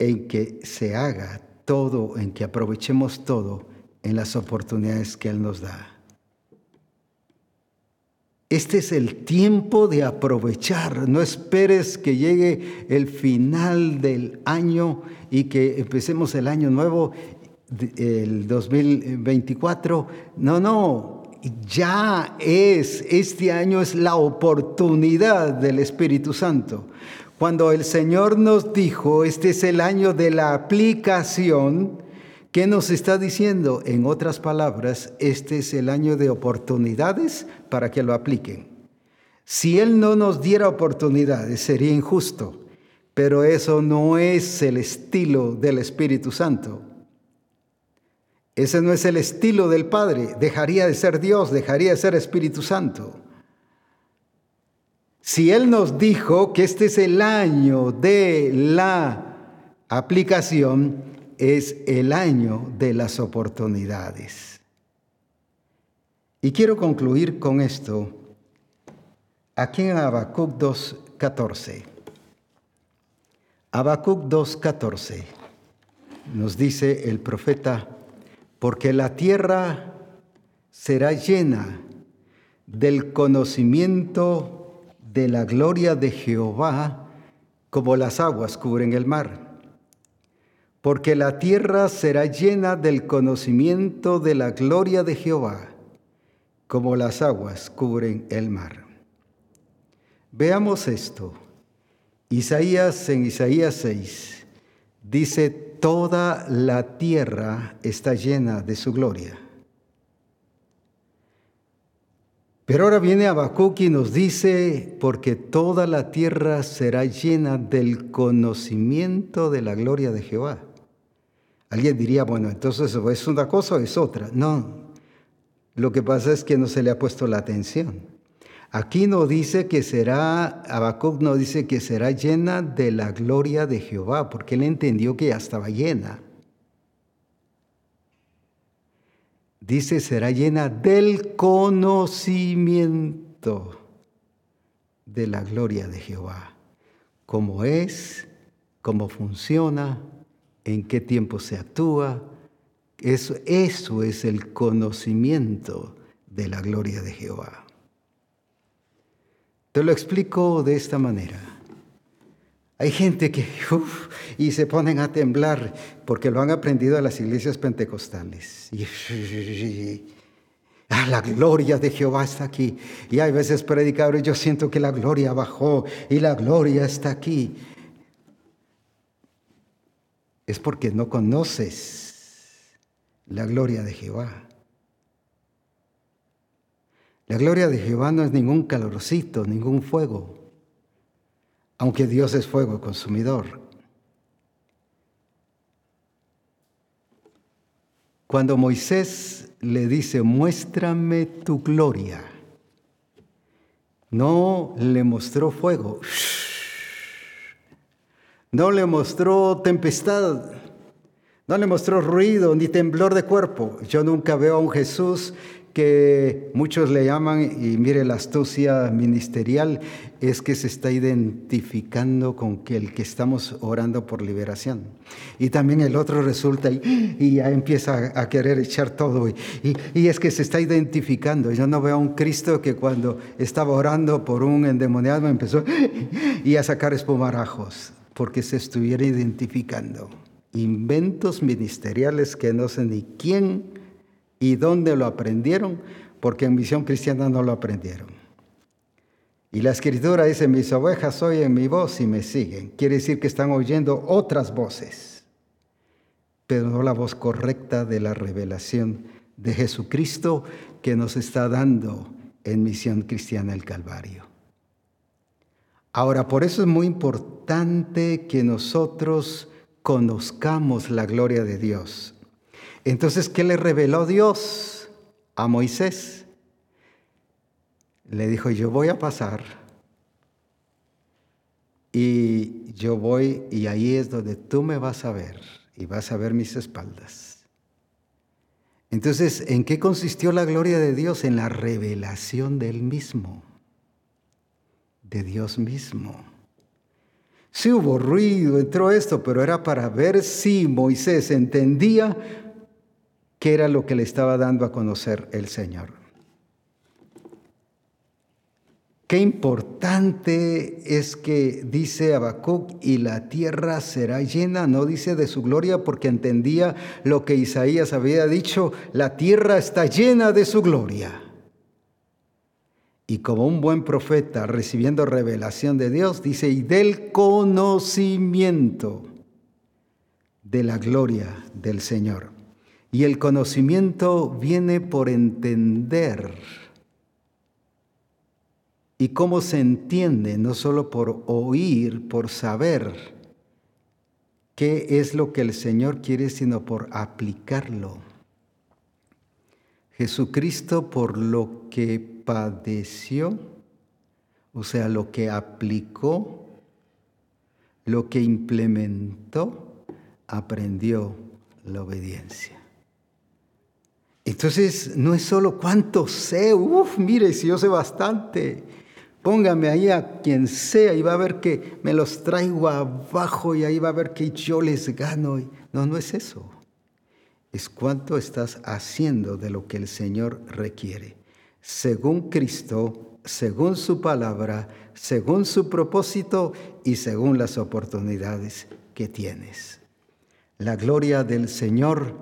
en que se haga todo, en que aprovechemos todo en las oportunidades que Él nos da. Este es el tiempo de aprovechar. No esperes que llegue el final del año y que empecemos el año nuevo, el 2024. No, no, ya es, este año es la oportunidad del Espíritu Santo. Cuando el Señor nos dijo, este es el año de la aplicación, ¿qué nos está diciendo? En otras palabras, este es el año de oportunidades para que lo apliquen. Si Él no nos diera oportunidades, sería injusto, pero eso no es el estilo del Espíritu Santo. Ese no es el estilo del Padre. Dejaría de ser Dios, dejaría de ser Espíritu Santo. Si Él nos dijo que este es el año de la aplicación, es el año de las oportunidades. Y quiero concluir con esto aquí en Habacuc 2.14. Habacuc 2.14 nos dice el profeta porque la tierra será llena del conocimiento de la gloria de Jehová como las aguas cubren el mar. Porque la tierra será llena del conocimiento de la gloria de Jehová como las aguas cubren el mar. Veamos esto. Isaías en Isaías 6 dice, toda la tierra está llena de su gloria. Pero ahora viene Habacuc y nos dice, porque toda la tierra será llena del conocimiento de la gloria de Jehová. Alguien diría, bueno, entonces es una cosa o es otra. No, lo que pasa es que no se le ha puesto la atención. Aquí no dice que será, Habacuc no dice que será llena de la gloria de Jehová, porque él entendió que ya estaba llena. Dice, será llena del conocimiento de la gloria de Jehová. Cómo es, cómo funciona, en qué tiempo se actúa. Eso, es el conocimiento de la gloria de Jehová. Te lo explico de esta manera. Hay gente que, y se ponen a temblar porque lo han aprendido a las iglesias pentecostales. Y, ah, la gloria de Jehová está aquí. Y hay veces predicadores, yo siento que la gloria bajó y la gloria está aquí. Es porque no conoces la gloria de Jehová. La gloria de Jehová no es ningún calorcito, ningún fuego, aunque Dios es fuego consumidor. Cuando Moisés le dice, muéstrame tu gloria, no le mostró fuego, no le mostró tempestad, no le mostró ruido ni temblor de cuerpo. Yo nunca veo a un Jesús que muchos le llaman, y mire la astucia ministerial, es que se está identificando con el que estamos orando por liberación. Y también el otro resulta y, ya empieza a, querer echar todo. Y, y, es que se está identificando. Yo no veo a un Cristo que cuando estaba orando por un endemoniado empezó y a sacar espumarajos, porque se estuviera identificando. Inventos ministeriales que no sé ni quién ¿Y dónde lo aprendieron? Porque en misión cristiana no lo aprendieron. Y la escritura dice, mis ovejas oyen mi voz y me siguen. Quiere decir que están oyendo otras voces, pero no la voz correcta de la revelación de Jesucristo que nos está dando en misión cristiana el Calvario. Ahora, por eso es muy importante que nosotros conozcamos la gloria de Dios. Entonces, ¿qué le reveló Dios a Moisés? Le dijo, yo voy a pasar y yo voy y ahí es donde tú me vas a ver y vas a ver mis espaldas. Entonces, ¿en qué consistió la gloria de Dios? En la revelación del mismo, de Dios mismo. Sí hubo ruido, entró esto, pero era para ver si Moisés entendía qué era lo que le estaba dando a conocer el Señor. Qué importante es que dice Habacuc, y la tierra será llena, no dice de su gloria, porque entendía lo que Isaías había dicho, la tierra está llena de su gloria. Y como un buen profeta recibiendo revelación de Dios, dice, y del conocimiento de la gloria del Señor. Y el conocimiento viene por entender. Y cómo se entiende, no solo por oír, por saber qué es lo que el Señor quiere, sino por aplicarlo. Jesucristo por lo que padeció, o sea, lo que aplicó, lo que implementó, aprendió la obediencia. Entonces, no es solo cuánto sé, uff, mire, si yo sé bastante, póngame ahí a quien sea y va a ver que me los traigo abajo y ahí va a ver que yo les gano. No, no es eso. Es cuánto estás haciendo de lo que el Señor requiere, según Cristo, según su palabra, según su propósito y según las oportunidades que tienes. La gloria del Señor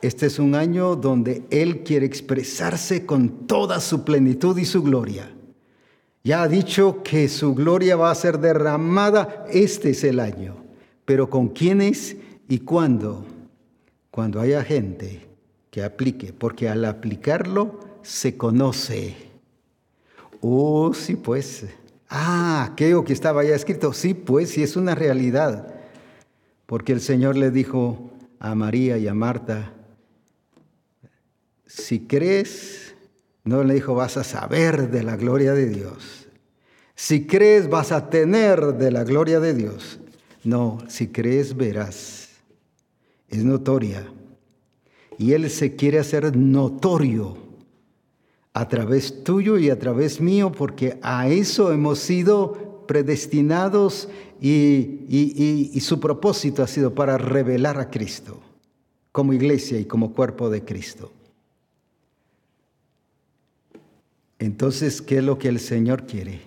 este es un año donde Él quiere expresarse con toda su plenitud y su gloria. Ya ha dicho que su gloria va a ser derramada. Este es el año. Pero ¿con quiénes y cuándo? Cuando haya gente que aplique, porque al aplicarlo se conoce. Oh, sí, pues. Ah, aquello que estaba ya escrito. Sí, pues, sí es una realidad. Porque el Señor le dijo a María y a Marta, si crees, no le dijo vas a saber de la gloria de Dios. Si crees vas a tener de la gloria de Dios. No, si crees verás. Es notoria. Y Él se quiere hacer notorio a través tuyo y a través mío, porque a eso hemos sido predestinados y, su propósito ha sido para revelar a Cristo como iglesia y como cuerpo de Cristo. Entonces, ¿qué es lo que el Señor quiere?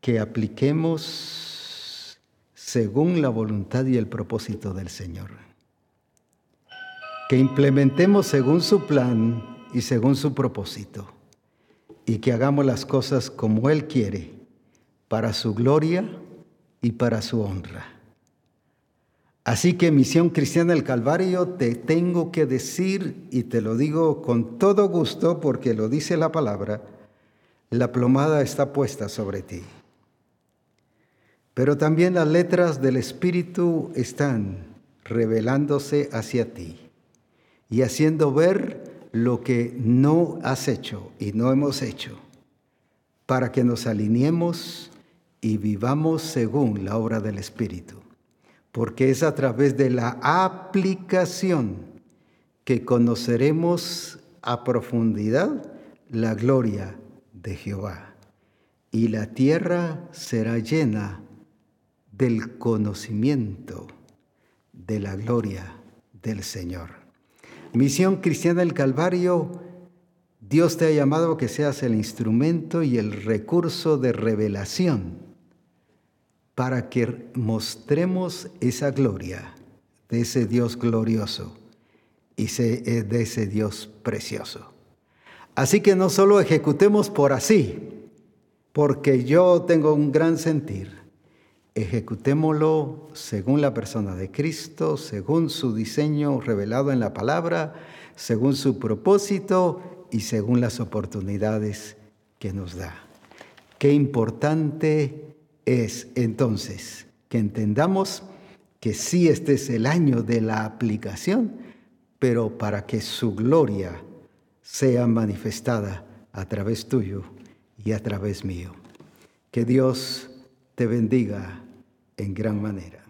Que apliquemos según la voluntad y el propósito del Señor. Que implementemos según su plan y según su propósito. Y que hagamos las cosas como Él quiere, para su gloria y para su honra. Así que Misión Cristiana del Calvario te tengo que decir, y te lo digo con todo gusto porque lo dice la palabra, la plomada está puesta sobre ti. Pero también las letras del Espíritu están revelándose hacia ti y haciendo ver lo que no has hecho y no hemos hecho, para que nos alineemos y vivamos según la obra del Espíritu porque es a través de la aplicación que conoceremos a profundidad la gloria de Jehová. Y la tierra será llena del conocimiento de la gloria del Señor. Misión Cristiana del Calvario, Dios te ha llamado a que seas el instrumento y el recurso de revelación para que mostremos esa gloria de ese Dios glorioso y eh, de ese Dios precioso. Así que no solo ejecutemos por así, porque yo tengo un gran sentir, ejecutémoslo según la persona de Cristo, según su diseño revelado en la palabra, según su propósito y según las oportunidades que nos da. Qué importante es entonces que entendamos que sí este es el año de la aplicación, pero para que su gloria sea manifestada a través tuyo y a través mío. Que Dios te bendiga en gran manera.